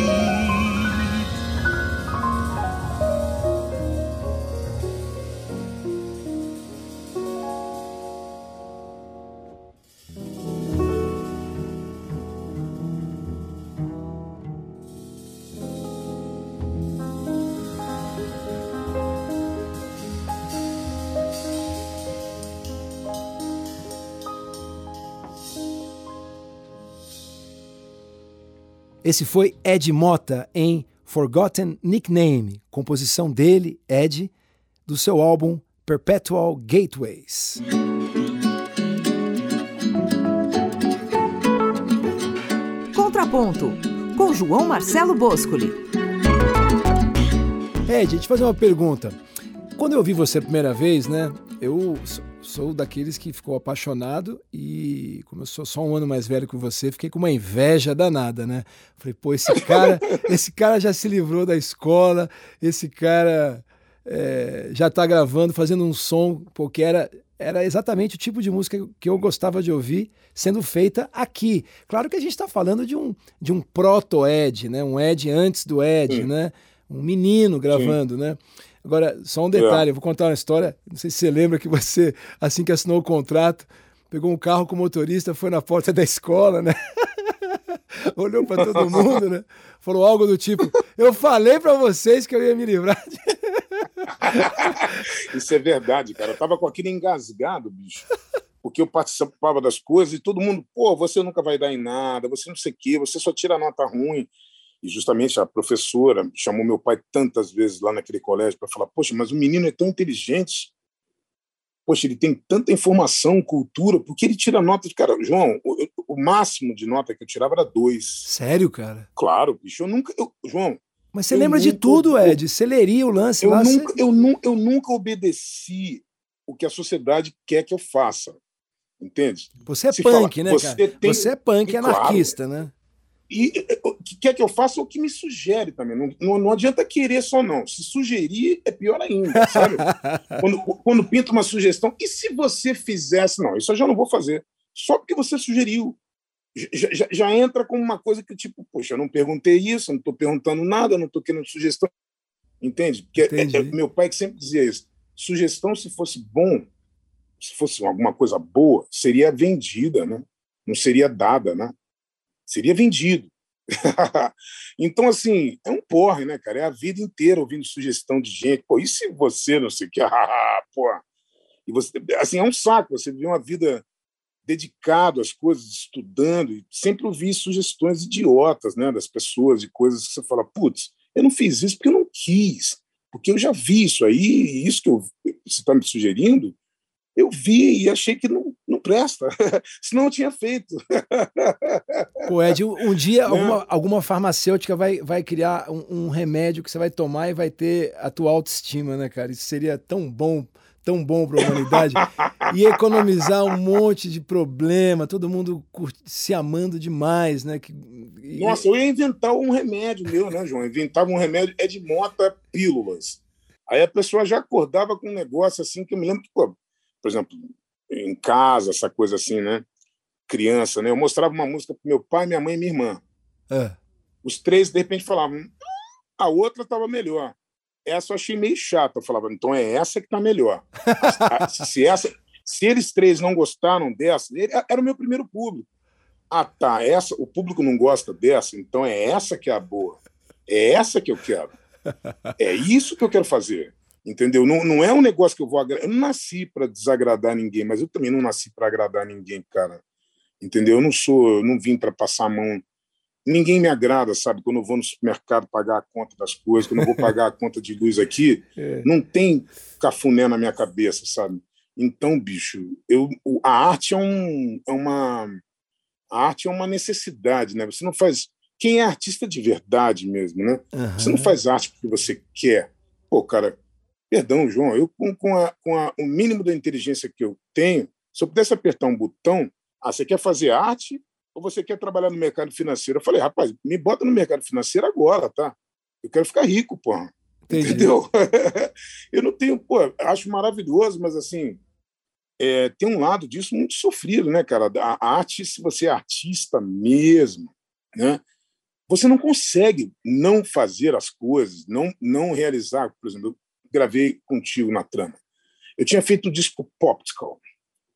Esse foi Ed Mota em Forgotten Nickname, composição dele, Ed, do seu álbum Perpetual Gateways. Contraponto, com João Marcelo Boscoli. Ed, deixa eu te fazer uma pergunta. Quando eu vi você a primeira vez, né? Eu sou daqueles que ficou apaixonado e, como eu sou só um ano mais velho que você, fiquei com uma inveja danada, né? Falei, pô, esse cara, esse cara já se livrou da escola, esse cara é, já tá gravando, fazendo um som, porque era, era exatamente o tipo de música que eu gostava de ouvir sendo feita aqui. Claro que a gente está falando de um, de um proto-Ed, né? Um Ed antes do Ed, Sim. né? Um menino gravando, né? Agora, só um detalhe, eu vou contar uma história. Não sei se você lembra que você, assim que assinou o contrato, pegou um carro com motorista, foi na porta da escola, né? Olhou para todo mundo, né? Falou algo do tipo: Eu falei para vocês que eu ia me livrar. De... Isso é verdade, cara. Eu tava com aquilo engasgado, bicho. Porque eu participava das coisas e todo mundo, pô, você nunca vai dar em nada, você não sei o quê, você só tira nota ruim. E justamente a professora chamou meu pai tantas vezes lá naquele colégio para falar: Poxa, mas o menino é tão inteligente. Poxa, ele tem tanta informação, cultura, por que ele tira nota de. Cara, João, o, o máximo de nota que eu tirava era dois. Sério, cara? Claro, bicho, eu nunca. eu- João, Mas você Eu lembra de nunca- tudo, Ed. Você leria o lance eu lá. você- nunca, eu, nu- eu nunca obedeci o que a sociedade quer que eu faça. Entende? Você é se punk, fala, né, você cara? tem- Você é punk Claro. anarquista, né? E o que quer que eu faça é o que me sugere também. Não, não, não adianta querer só, não. Se sugerir, é pior ainda, sabe? quando, quando pinta uma sugestão, e se você fizesse? Não, isso eu já não vou fazer. Só porque você sugeriu. Já, já, já entra como uma coisa que, tipo, poxa, eu não perguntei isso, eu não estou perguntando nada, eu não estou querendo sugestão. Entende? Porque é- é- meu pai que sempre dizia isso. Sugestão, se fosse bom, se fosse alguma coisa boa, seria vendida, né? Não seria dada, né? Seria vendido. então, assim, é um porre, né, cara? É a vida inteira ouvindo sugestão de gente. Pô, e se você não sei o que? Pô. E você, assim, é um saco. Você viver uma vida dedicado às coisas, estudando, e sempre ouvir sugestões idiotas, né, das pessoas, de coisas que você fala, putz, eu não fiz isso porque eu não quis, porque eu já vi isso aí, e isso que eu, você está me sugerindo, eu vi e achei que não, não presta, senão eu tinha feito. Pô, Ed, um, dia alguma, alguma farmacêutica vai, vai criar um, um remédio que você vai tomar e vai ter a tua autoestima, né, cara? Isso seria tão bom, tão bom para a humanidade. e economizar um monte de problema, todo mundo se amando demais, né? Que, e- Nossa, eu ia inventar um remédio meu, né, João? Inventava um remédio, é de mota pílulas. Aí a pessoa já acordava com um negócio assim que eu me lembro que, pô, por exemplo, em casa, essa coisa assim, né? Criança, né? Eu mostrava uma música pro meu pai, minha mãe e minha irmã. Ah, Os três, de repente, falavam, "Hum, a outra estava melhor. Essa eu achei meio chata. Eu falava, então é essa que tá melhor. Se, essa, se eles três não gostaram dessa, ele- era o meu primeiro público. Ah, tá, essa, o público não gosta dessa, então é essa que é a boa. É essa que eu quero. É isso que eu quero fazer. Entendeu? Não, não é um negócio que eu vou agradar. Eu não nasci para desagradar ninguém, mas eu também não nasci para agradar ninguém, cara. Entendeu? Eu não sou, eu não vim para passar a mão. Ninguém me agrada, sabe? Quando eu vou no supermercado pagar a conta das coisas, quando eu vou pagar a conta de luz aqui, é. não tem cafuné na minha cabeça, sabe? Então, bicho, eu, a arte é, um, é uma a arte é uma necessidade, né? Você não faz quem é artista de verdade mesmo, né? Aham. Você não faz arte porque você quer. Pô, cara, perdão, João, eu com, com, a, com a- o mínimo da inteligência que eu tenho, se eu pudesse apertar um botão, ah, você quer fazer arte ou você quer trabalhar no mercado financeiro? Eu falei, rapaz, me bota no mercado financeiro agora, tá? Eu quero ficar rico, porra. Entendi. Entendeu? eu não tenho, pô, acho maravilhoso, mas assim, é, tem um lado disso muito sofrido, né, cara? A arte, se você é artista mesmo, né? Você não consegue não fazer as coisas, não não realizar. Por exemplo, gravei contigo na trama. Eu tinha feito o disco Poptical,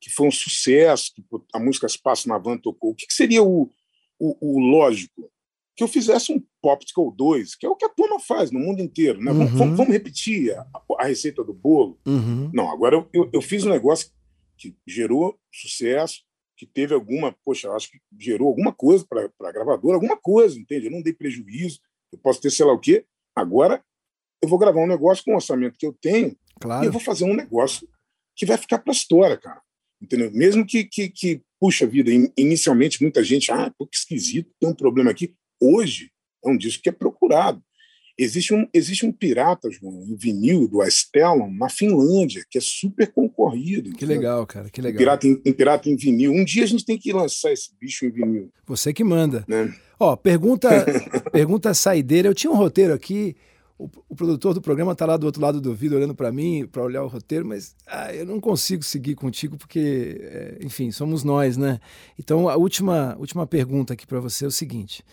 que foi um sucesso, que a música Espaço na Van tocou. O que, que seria o, o, o, lógico? Que eu fizesse um Poptical 2, que é o que a turma faz no mundo inteiro. Né? Uhum. Vamos, vamos, repetir a, a, receita do bolo? Uhum. Não, agora eu, eu, eu, fiz um negócio que gerou sucesso, que teve alguma, poxa, acho que gerou alguma coisa para a gravadora, alguma coisa, entende? Eu não dei prejuízo, eu posso ter sei lá o quê. Agora eu vou gravar um negócio com o orçamento que eu tenho claro. e eu vou fazer um negócio que vai ficar para a história, cara. Entendeu? Mesmo que, que, que, puxa vida, inicialmente muita gente, ah, pô, que esquisito, tem um problema aqui. Hoje é um disco que é procurado. Existe um, existe um pirata, João, em vinil do Astellon, na Finlândia, que é super concorrido. Que legal, cara, que legal. Pirata em, em, pirata em vinil. Um dia a gente tem que lançar esse bicho em vinil. Você que manda. Né? Ó, pergunta, pergunta saideira. Eu tinha um roteiro aqui, o, o produtor do programa está lá do outro lado do vidro olhando para mim, para olhar o roteiro, mas ah, eu não consigo seguir contigo porque, é, enfim, somos nós, né? Então, a última, última pergunta aqui para você é o seguinte.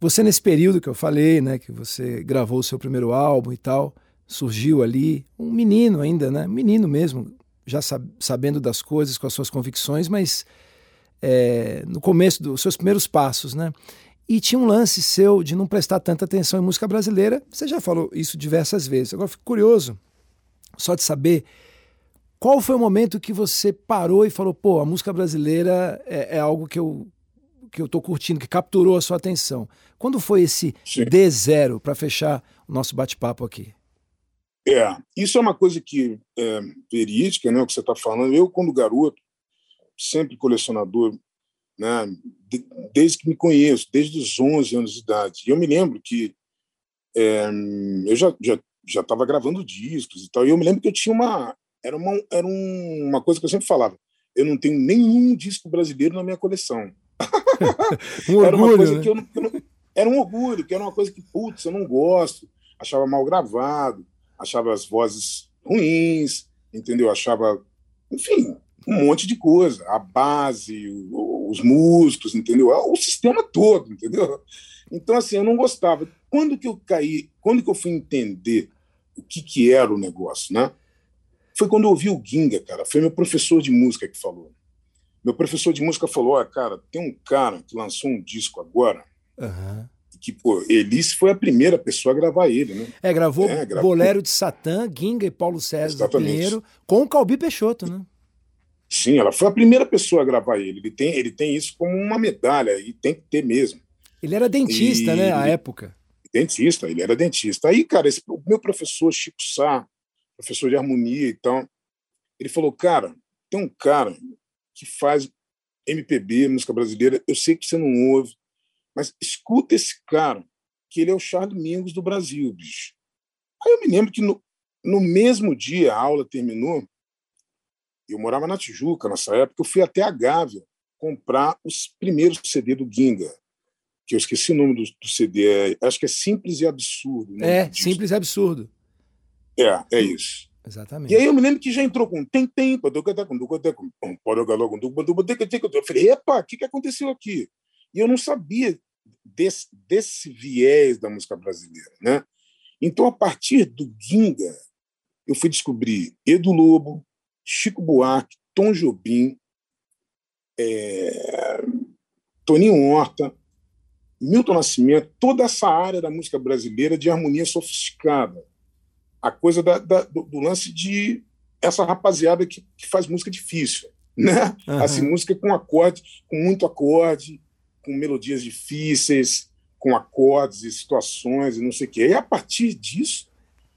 Você, nesse período que eu falei, né, que você gravou o seu primeiro álbum e tal, surgiu ali um menino ainda, né? Menino mesmo, já sabendo das coisas, com as suas convicções, mas é, no começo dos seus primeiros passos, né? E tinha um lance seu de não prestar tanta atenção em música brasileira. Você já falou isso diversas vezes. Agora fico curioso só de saber qual foi o momento que você parou e falou: pô, a música brasileira é, é algo que eu que eu estou curtindo, que capturou a sua atenção. Quando foi esse Sim. D0 para fechar o nosso bate-papo aqui? É, isso é uma coisa que é verídica, né, o que você está falando. Eu, quando garoto, sempre colecionador, né, de, desde que me conheço, desde os 11 anos de idade. E eu me lembro que é, eu já já já estava gravando discos e tal. E eu me lembro que eu tinha uma era uma era uma coisa que eu sempre falava. Eu não tenho nenhum disco brasileiro na minha coleção. um orgulho, era uma coisa né? que eu, não, eu não, era um orgulho, que era uma coisa que, putz, eu não gosto, achava mal gravado, achava as vozes ruins, entendeu? Achava, enfim, um monte de coisa, a base, os músicos, entendeu? É o sistema todo, entendeu? Então, assim, eu não gostava. Quando que eu caí, quando que eu fui entender o que, que era o negócio, né? Foi quando eu ouvi o Ginga, cara. Foi meu professor de música que falou. Meu professor de música falou: Olha, cara, tem um cara que lançou um disco agora. Uhum. Que, pô, Elis foi a primeira pessoa a gravar ele, né? É, gravou, é, gravou... Bolero de Satã, Ginga e Paulo César Pinheiro, com o Calbi Peixoto, né? Sim, ela foi a primeira pessoa a gravar ele. Ele tem, ele tem isso como uma medalha, e tem que ter mesmo. Ele era dentista, e... né, à época? Dentista, ele era dentista. Aí, cara, esse, o meu professor, Chico Sá, professor de harmonia e tal, ele falou, cara, tem um cara que faz MPB, música brasileira. Eu sei que você não ouve, mas escuta esse cara, que ele é o Charles Mingus do Brasil, bicho. Aí eu me lembro que no, no mesmo dia a aula terminou, eu morava na Tijuca nessa época, eu fui até a Gávea comprar os primeiros CD do Ginga, que eu esqueci o nome do, do CD, é, acho que é Simples e Absurdo. É, Simples e Absurdo. É, é isso. Exatamente. E aí eu me lembro que já entrou com tem tem eu falei, epa, o que, que aconteceu aqui? E eu não sabia desse, desse viés da música brasileira, né? Então, a partir do Ginga, eu fui descobrir Edu Lobo, Chico Buarque, Tom Jobim, é, Toninho Horta, Milton Nascimento, toda essa área da música brasileira de harmonia sofisticada a coisa da, da, do, do, lance de essa rapaziada que, que faz música difícil, né? Uhum. Assim, música com acorde, com muito acorde, com melodias difíceis, com acordes e situações e não sei o quê. E a partir disso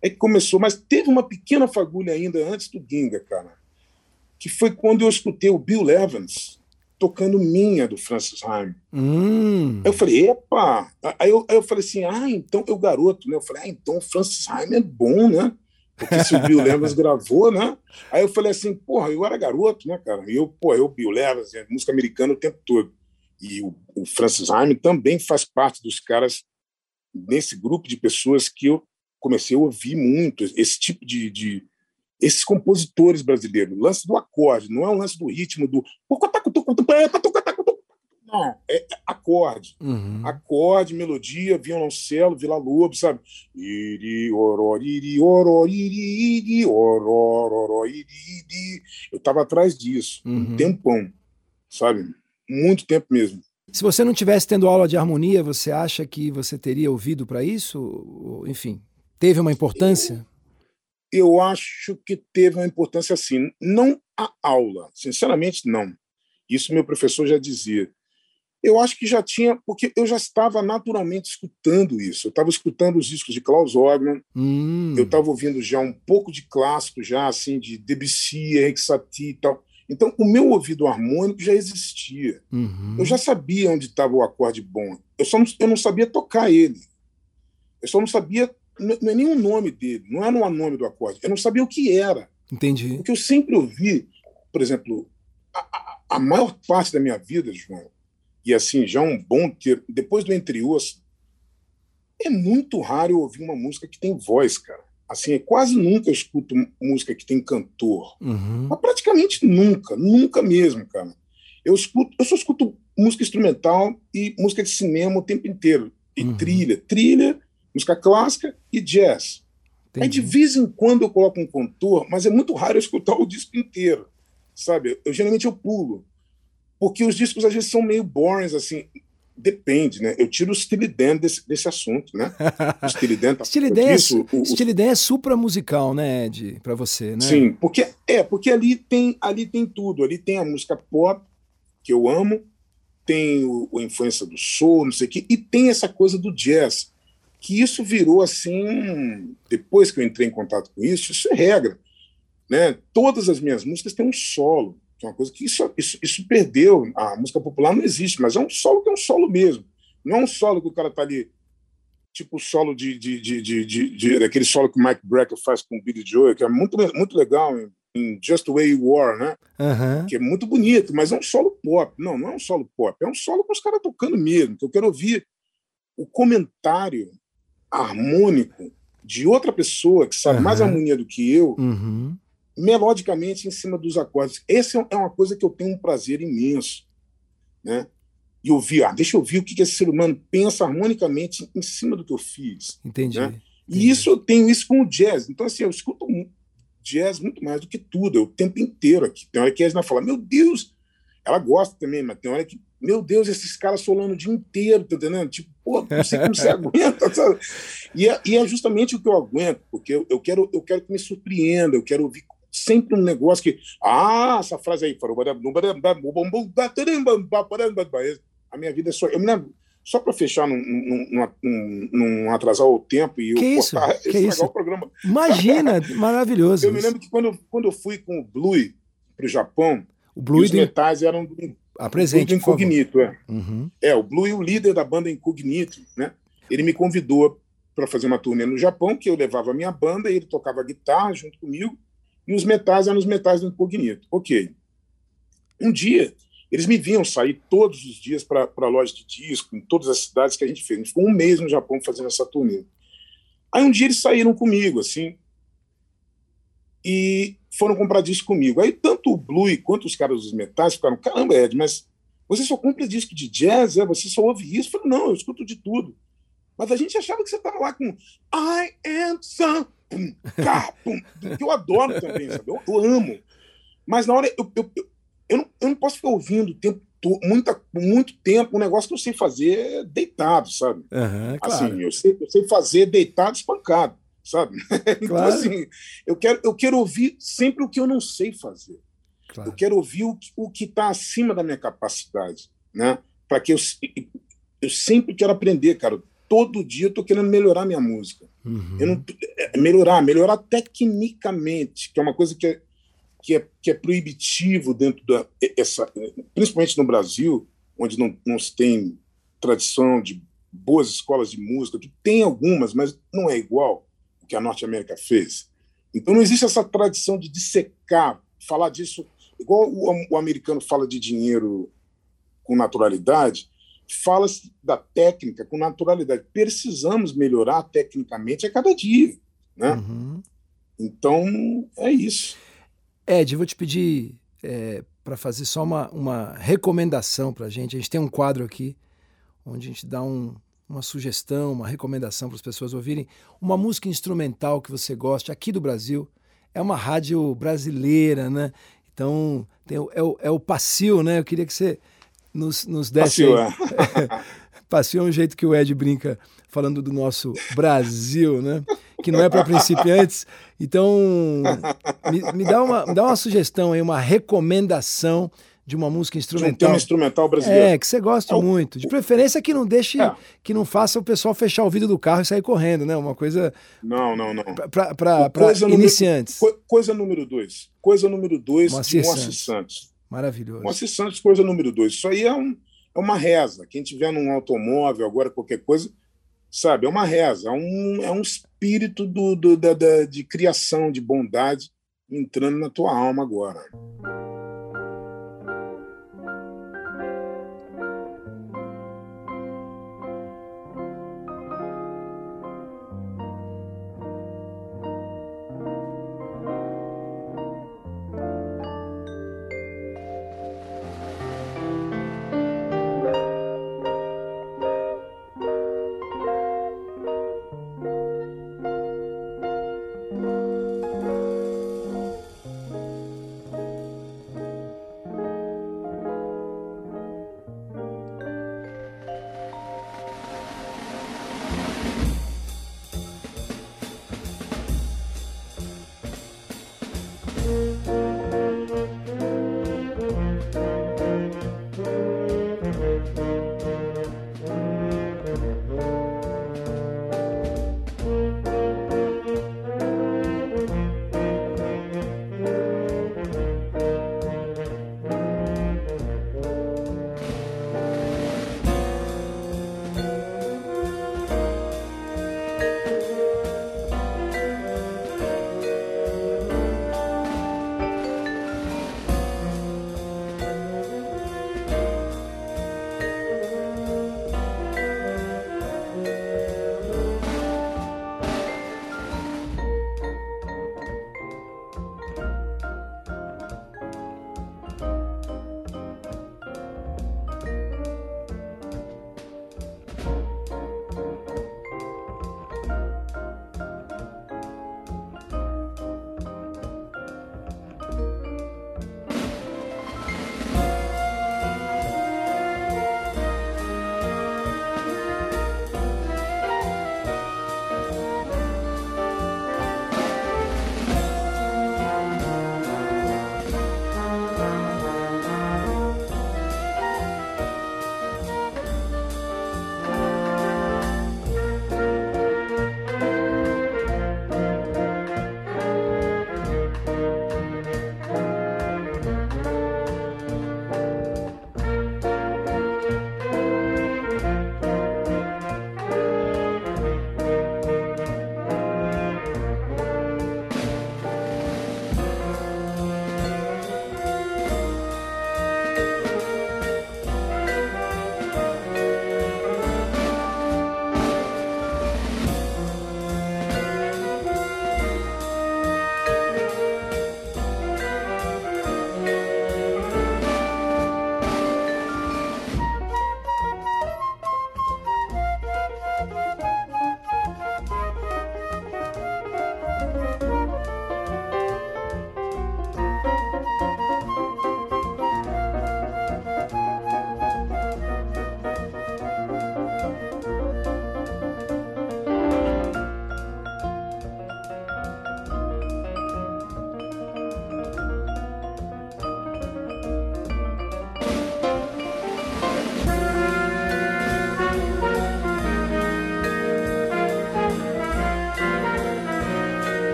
é que começou, mas teve uma pequena fagulha ainda antes do Ginga, cara, que foi quando eu escutei o Bill Evans tocando Minha, do Francis Heim. Hum. Eu falei, epa! Aí eu, aí eu falei assim, ah, então eu garoto, né? Eu falei, ah, então o Francis Heim é bom, né? Porque se o Bill Levers gravou, né? Aí eu falei assim, porra, eu era garoto, né, cara? E eu, pô, eu, Bill Levers, música americana o tempo todo. E o, o Francis Heim também faz parte dos caras nesse grupo de pessoas que eu comecei a ouvir muito esse tipo de, de esses compositores brasileiros. O lance do acorde, não é o lance do ritmo do. Não, é acorde. Uhum. Acorde, melodia, violoncelo, Vila Lobo, sabe? Iri, oró, iri, oró, iri, iri, iri. Eu estava atrás disso, Uhum. um tempão, sabe? Muito tempo mesmo. Se você não tivesse tendo aula de harmonia, você acha que você teria ouvido para isso? Enfim, teve uma importância? Eu acho que teve uma importância assim, não a aula, sinceramente não. Isso meu professor já dizia. Eu acho que já tinha, porque eu já estava naturalmente escutando isso. Eu estava escutando os discos de Klaus Ogman, Hum, eu estava ouvindo já um pouco de clássico, já assim, de Debussy, Henrique Satie e tal. Então, o meu ouvido harmônico já existia. uhum. Eu já sabia onde estava o acorde bom. Eu só não, eu não sabia tocar ele. Eu só não sabia, não é nem o nome dele, não era o nome do acorde. Eu não sabia o que era. Entendi. Porque eu sempre ouvi, por exemplo, a, a- maior parte da minha vida, João, e assim, já um bom tempo, depois do Entre Os, é muito raro eu ouvir uma música que tem voz, cara. Assim, é quase nunca eu escuto música que tem cantor. Uhum. Mas praticamente nunca, nunca mesmo, cara. Eu escuto, eu só escuto música instrumental e música de cinema o tempo inteiro. E Uhum. trilha, trilha, música clássica e jazz. Aí de Entendi. vez em quando eu coloco um cantor, mas é muito raro eu escutar o disco inteiro, sabe? Eu geralmente eu pulo, porque os discos às vezes são meio boring, assim. Depende, né? Eu tiro o Steely Dan desse, desse assunto, né? O Steely Dan tá fora Dan, é, disso, o- o- é supramusical, né, Ed? Pra você, né? Sim, porque é porque ali tem ali tem tudo, ali tem a música pop que eu amo, tem o, a influência do soul, não sei o quê, e tem essa coisa do jazz, que isso virou assim, depois que eu entrei em contato com isso, isso é regra, né? Todas as minhas músicas têm um solo, que é uma coisa que isso, isso, isso perdeu, a música popular não existe, mas é um solo que é um solo mesmo, não é um solo que o cara tá ali tipo o solo de, de, de, de, de, de- daquele solo que o Mike Brecker faz com o Billy Joel, que é muito, muito legal em, em Just the Way You Are, né? Aham. Que é muito bonito, mas é um solo pop. Não, não é um solo pop, é um solo com os caras tocando mesmo, que eu quero ouvir o comentário harmônico de outra pessoa que sabe mais Aham. harmonia do que eu, Uhum. melodicamente em cima dos acordes. Essa é uma coisa que eu tenho um prazer imenso, né? E ouvir, ah, deixa eu ouvir o que esse ser humano pensa harmonicamente em cima do que eu fiz. Entendi. Né? E isso eu tenho isso com o jazz. Então, assim, eu escuto jazz muito mais do que tudo, é o tempo inteiro aqui. Tem hora que a Esna fala, meu Deus, ela gosta também, mas tem hora que, meu Deus, esses caras solando o dia inteiro, tá entendendo? Tipo, pô, não sei como você aguenta, sabe? E é, e é justamente o que eu aguento, porque eu, eu quero, eu quero que me surpreenda, eu quero ouvir sempre um negócio que, ah, essa frase aí, a minha vida é só. Eu me lembro, só para fechar, não, não, não, não atrasar o tempo e eu Que isso? cortar, Que isso? o programa. Imagina, maravilhoso. Eu me lembro que quando, eu- quando eu fui com o Blue para o Japão, O e Blue os do... metais eram do, do Apresente, por favor. Incognito. É. Uhum. é, o Blue, o líder da banda Incognito, né? ele me convidou para fazer uma turnê no Japão, que eu levava a minha banda, e ele tocava guitarra junto comigo, e os metais eram os metais do Incognito. Ok. Um dia, eles me viam sair todos os dias para a loja de disco, em todas as cidades que a gente fez. A gente ficou um mês no Japão fazendo essa turnê. Aí um dia eles saíram comigo, assim, e foram comprar disco comigo. Aí tanto o Blue quanto os caras dos metais ficaram, caramba, Ed, mas você só compra disco de jazz, é? você só ouve isso? Eu falei, não, eu escuto de tudo. Mas a gente achava que você estava lá com I am some, pum, cá, pum, que eu adoro também, sabe? Eu, eu amo. Mas na hora, eu, eu, eu, não, eu não posso ficar ouvindo o tempo, muita, muito tempo um negócio que eu sei fazer deitado, sabe? Aham, claro. Assim, eu sei, eu sei fazer deitado espancado, sabe? então, Claro. assim, eu quero, eu quero ouvir sempre o que eu não sei fazer. claro. Eu quero ouvir o que está acima da minha capacidade, né? Para que eu, eu sempre quero aprender, cara. Todo dia eu estou querendo melhorar minha música. Uhum. Eu não, é, melhorar, melhorar tecnicamente, que é uma coisa que é, que é, que é proibitivo dentro da essa, principalmente no Brasil, onde não, não se tem tradição de boas escolas de música, que tem algumas, mas não é igual que a Norte América fez. Então não existe essa tradição de dissecar, falar disso igual o, o americano fala de dinheiro com naturalidade. fala-se da técnica com naturalidade. Precisamos melhorar tecnicamente a cada dia. Né? Uhum. Então, é isso. Ed, vou te pedir é, para fazer só uma, uma recomendação para a gente. A gente tem um quadro aqui onde a gente dá um, uma sugestão, uma recomendação para as pessoas ouvirem. Uma música instrumental que você goste aqui do Brasil. É uma rádio brasileira, né? Então, tem, é, o, é o Passil, né? Eu queria que você nos, nos desse. Passil, aí- Passil é um jeito que o Ed brinca falando do nosso Brasil, né? Que não é para principiantes. Então, me, me dá uma, me dá uma sugestão aí, uma recomendação de uma música De um instrumental. tema instrumental brasileiro. É, que você gosta É o- muito. De preferência que não deixe, É. que não faça o pessoal fechar o vidro do carro e sair correndo, né? Uma coisa Não, não, não. para número- iniciantes. Co- coisa número dois. Coisa número dois Moacir de Moacir Santos. Santos. Maravilhoso. Moacir Santos, coisa número dois. Isso aí é, um, é uma reza. Quem tiver num automóvel, agora qualquer coisa, sabe, é uma reza. É um, é um espírito do, do- da, da- de criação, de bondade entrando na tua alma agora.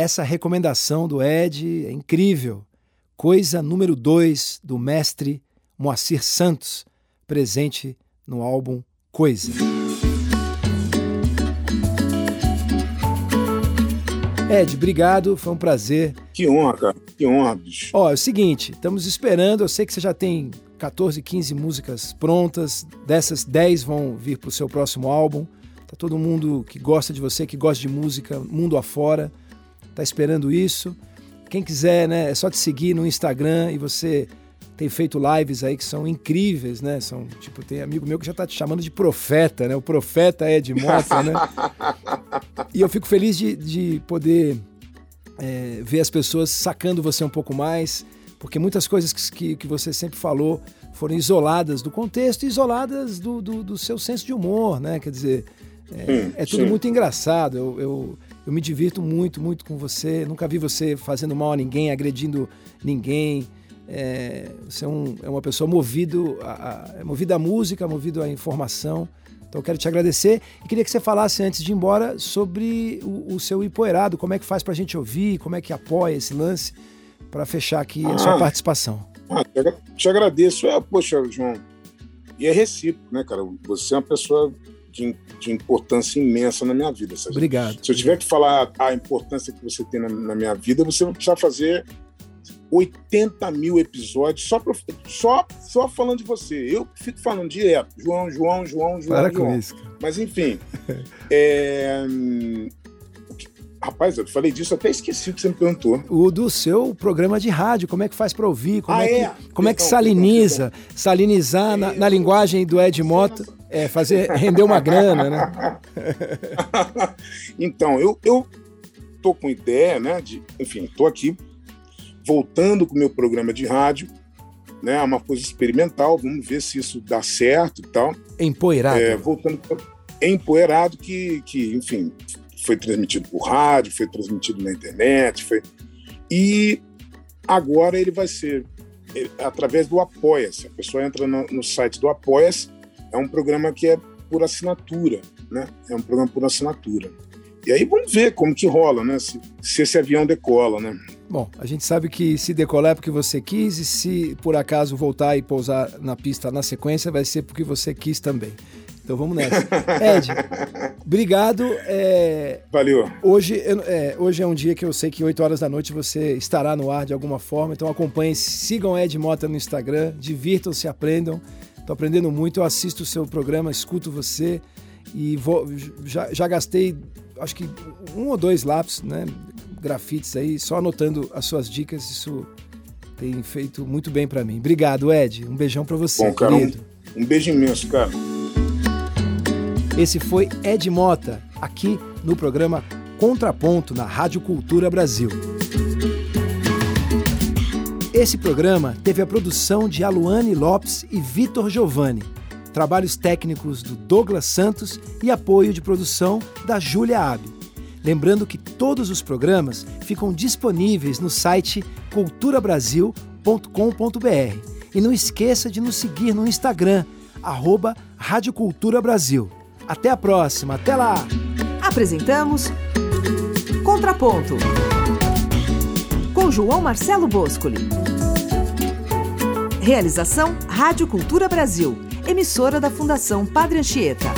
Essa recomendação do Ed é incrível. Coisa número 2 do mestre Moacir Santos, presente no álbum Coisa. Ed, obrigado, foi um prazer. Que honra, cara, que honra, bicho. Ó, é o seguinte, estamos esperando, eu sei que você já tem 14, 15 músicas prontas, dessas 10 vão vir para o seu próximo álbum. Tá todo mundo que gosta de você, que gosta de música, mundo afora, tá esperando isso. Quem quiser, né, é só te seguir no Instagram e você tem feito lives aí que são incríveis, né? São, tipo, tem amigo meu que já tá te chamando de profeta, né? O profeta é de Mota, né? e eu fico feliz de, de poder é, ver as pessoas sacando você um pouco mais, porque muitas coisas que, que você sempre falou foram isoladas do contexto, isoladas do, do, do seu senso de humor, né? Quer dizer, é, é tudo sim. muito engraçado. Eu, eu, eu me divirto muito, muito com você. Nunca vi você fazendo mal a ninguém, agredindo ninguém. É, você é, um, é, uma pessoa movido a, a, movida à música, movido à informação. Então eu quero te agradecer e queria que você falasse antes de ir embora sobre o, o seu empoeirado, como é que faz para a gente ouvir, como é que apoia esse lance para fechar aqui ah, a sua participação. Ah, te agradeço. É, poxa, João, e é recíproco, né, cara? Você é uma pessoa de, de importância imensa na minha vida. Obrigado. Se eu tiver que falar a importância que você tem na, na minha vida, você vai precisar fazer 80 mil episódios só, pra, só, só falando de você. Eu fico falando direto. João, João, João, João. Para João. com isso. Mas enfim. é... Rapaz, eu falei disso, até esqueci o que você me perguntou. O do seu programa de rádio, como é que faz para ouvir? Como ah, é, que, é? como é que saliniza? Salinizar na, na linguagem do Ed Mota, é fazer render uma grana, né? então, eu, eu tô com ideia, né? De, enfim, tô aqui voltando com o meu programa de rádio, né? É uma coisa experimental, vamos ver se isso dá certo e tal. Empoeirado. É, voltando empoeirado que, que, enfim, foi transmitido por rádio, foi transmitido na internet, foi e agora ele vai ser ele, através do Apoia-se. A pessoa entra no, no site do Apoia-se, é um programa que é por assinatura, né? É um programa por assinatura. E aí vamos ver como que rola, né? Se, se esse avião decola, né? Bom, a gente sabe que se decolar é porque você quis e se por acaso voltar e pousar na pista na sequência vai ser porque você quis também. Então vamos nessa. Ed, obrigado. É... Valeu. Hoje é, hoje é um dia que eu sei que 8 horas da noite você estará no ar de alguma forma, então acompanhem, sigam Ed Mota no Instagram, divirtam-se, aprendam. Estou aprendendo muito, eu assisto o seu programa, escuto você e vou, já, já gastei acho que um ou dois lápis, né? grafites aí, só anotando as suas dicas, isso tem feito muito bem para mim. Obrigado, Ed. Um beijão para você, Bom, cara. Um, um beijo imenso, cara. Esse foi Ed Mota, aqui no programa Contraponto na Rádio Cultura Brasil. Esse programa teve a produção de Aluane Lopes e Vitor Giovanni, trabalhos técnicos do Douglas Santos e apoio de produção da Júlia Abe. Lembrando que todos os programas ficam disponíveis no site culturabrasil.com.br. E não esqueça de nos seguir no Instagram, arroba Rádio Cultura Brasil. Até a próxima, até lá! Apresentamos Contraponto com João Marcelo Boscoli. Realização Rádio Cultura Brasil, emissora da Fundação Padre Anchieta.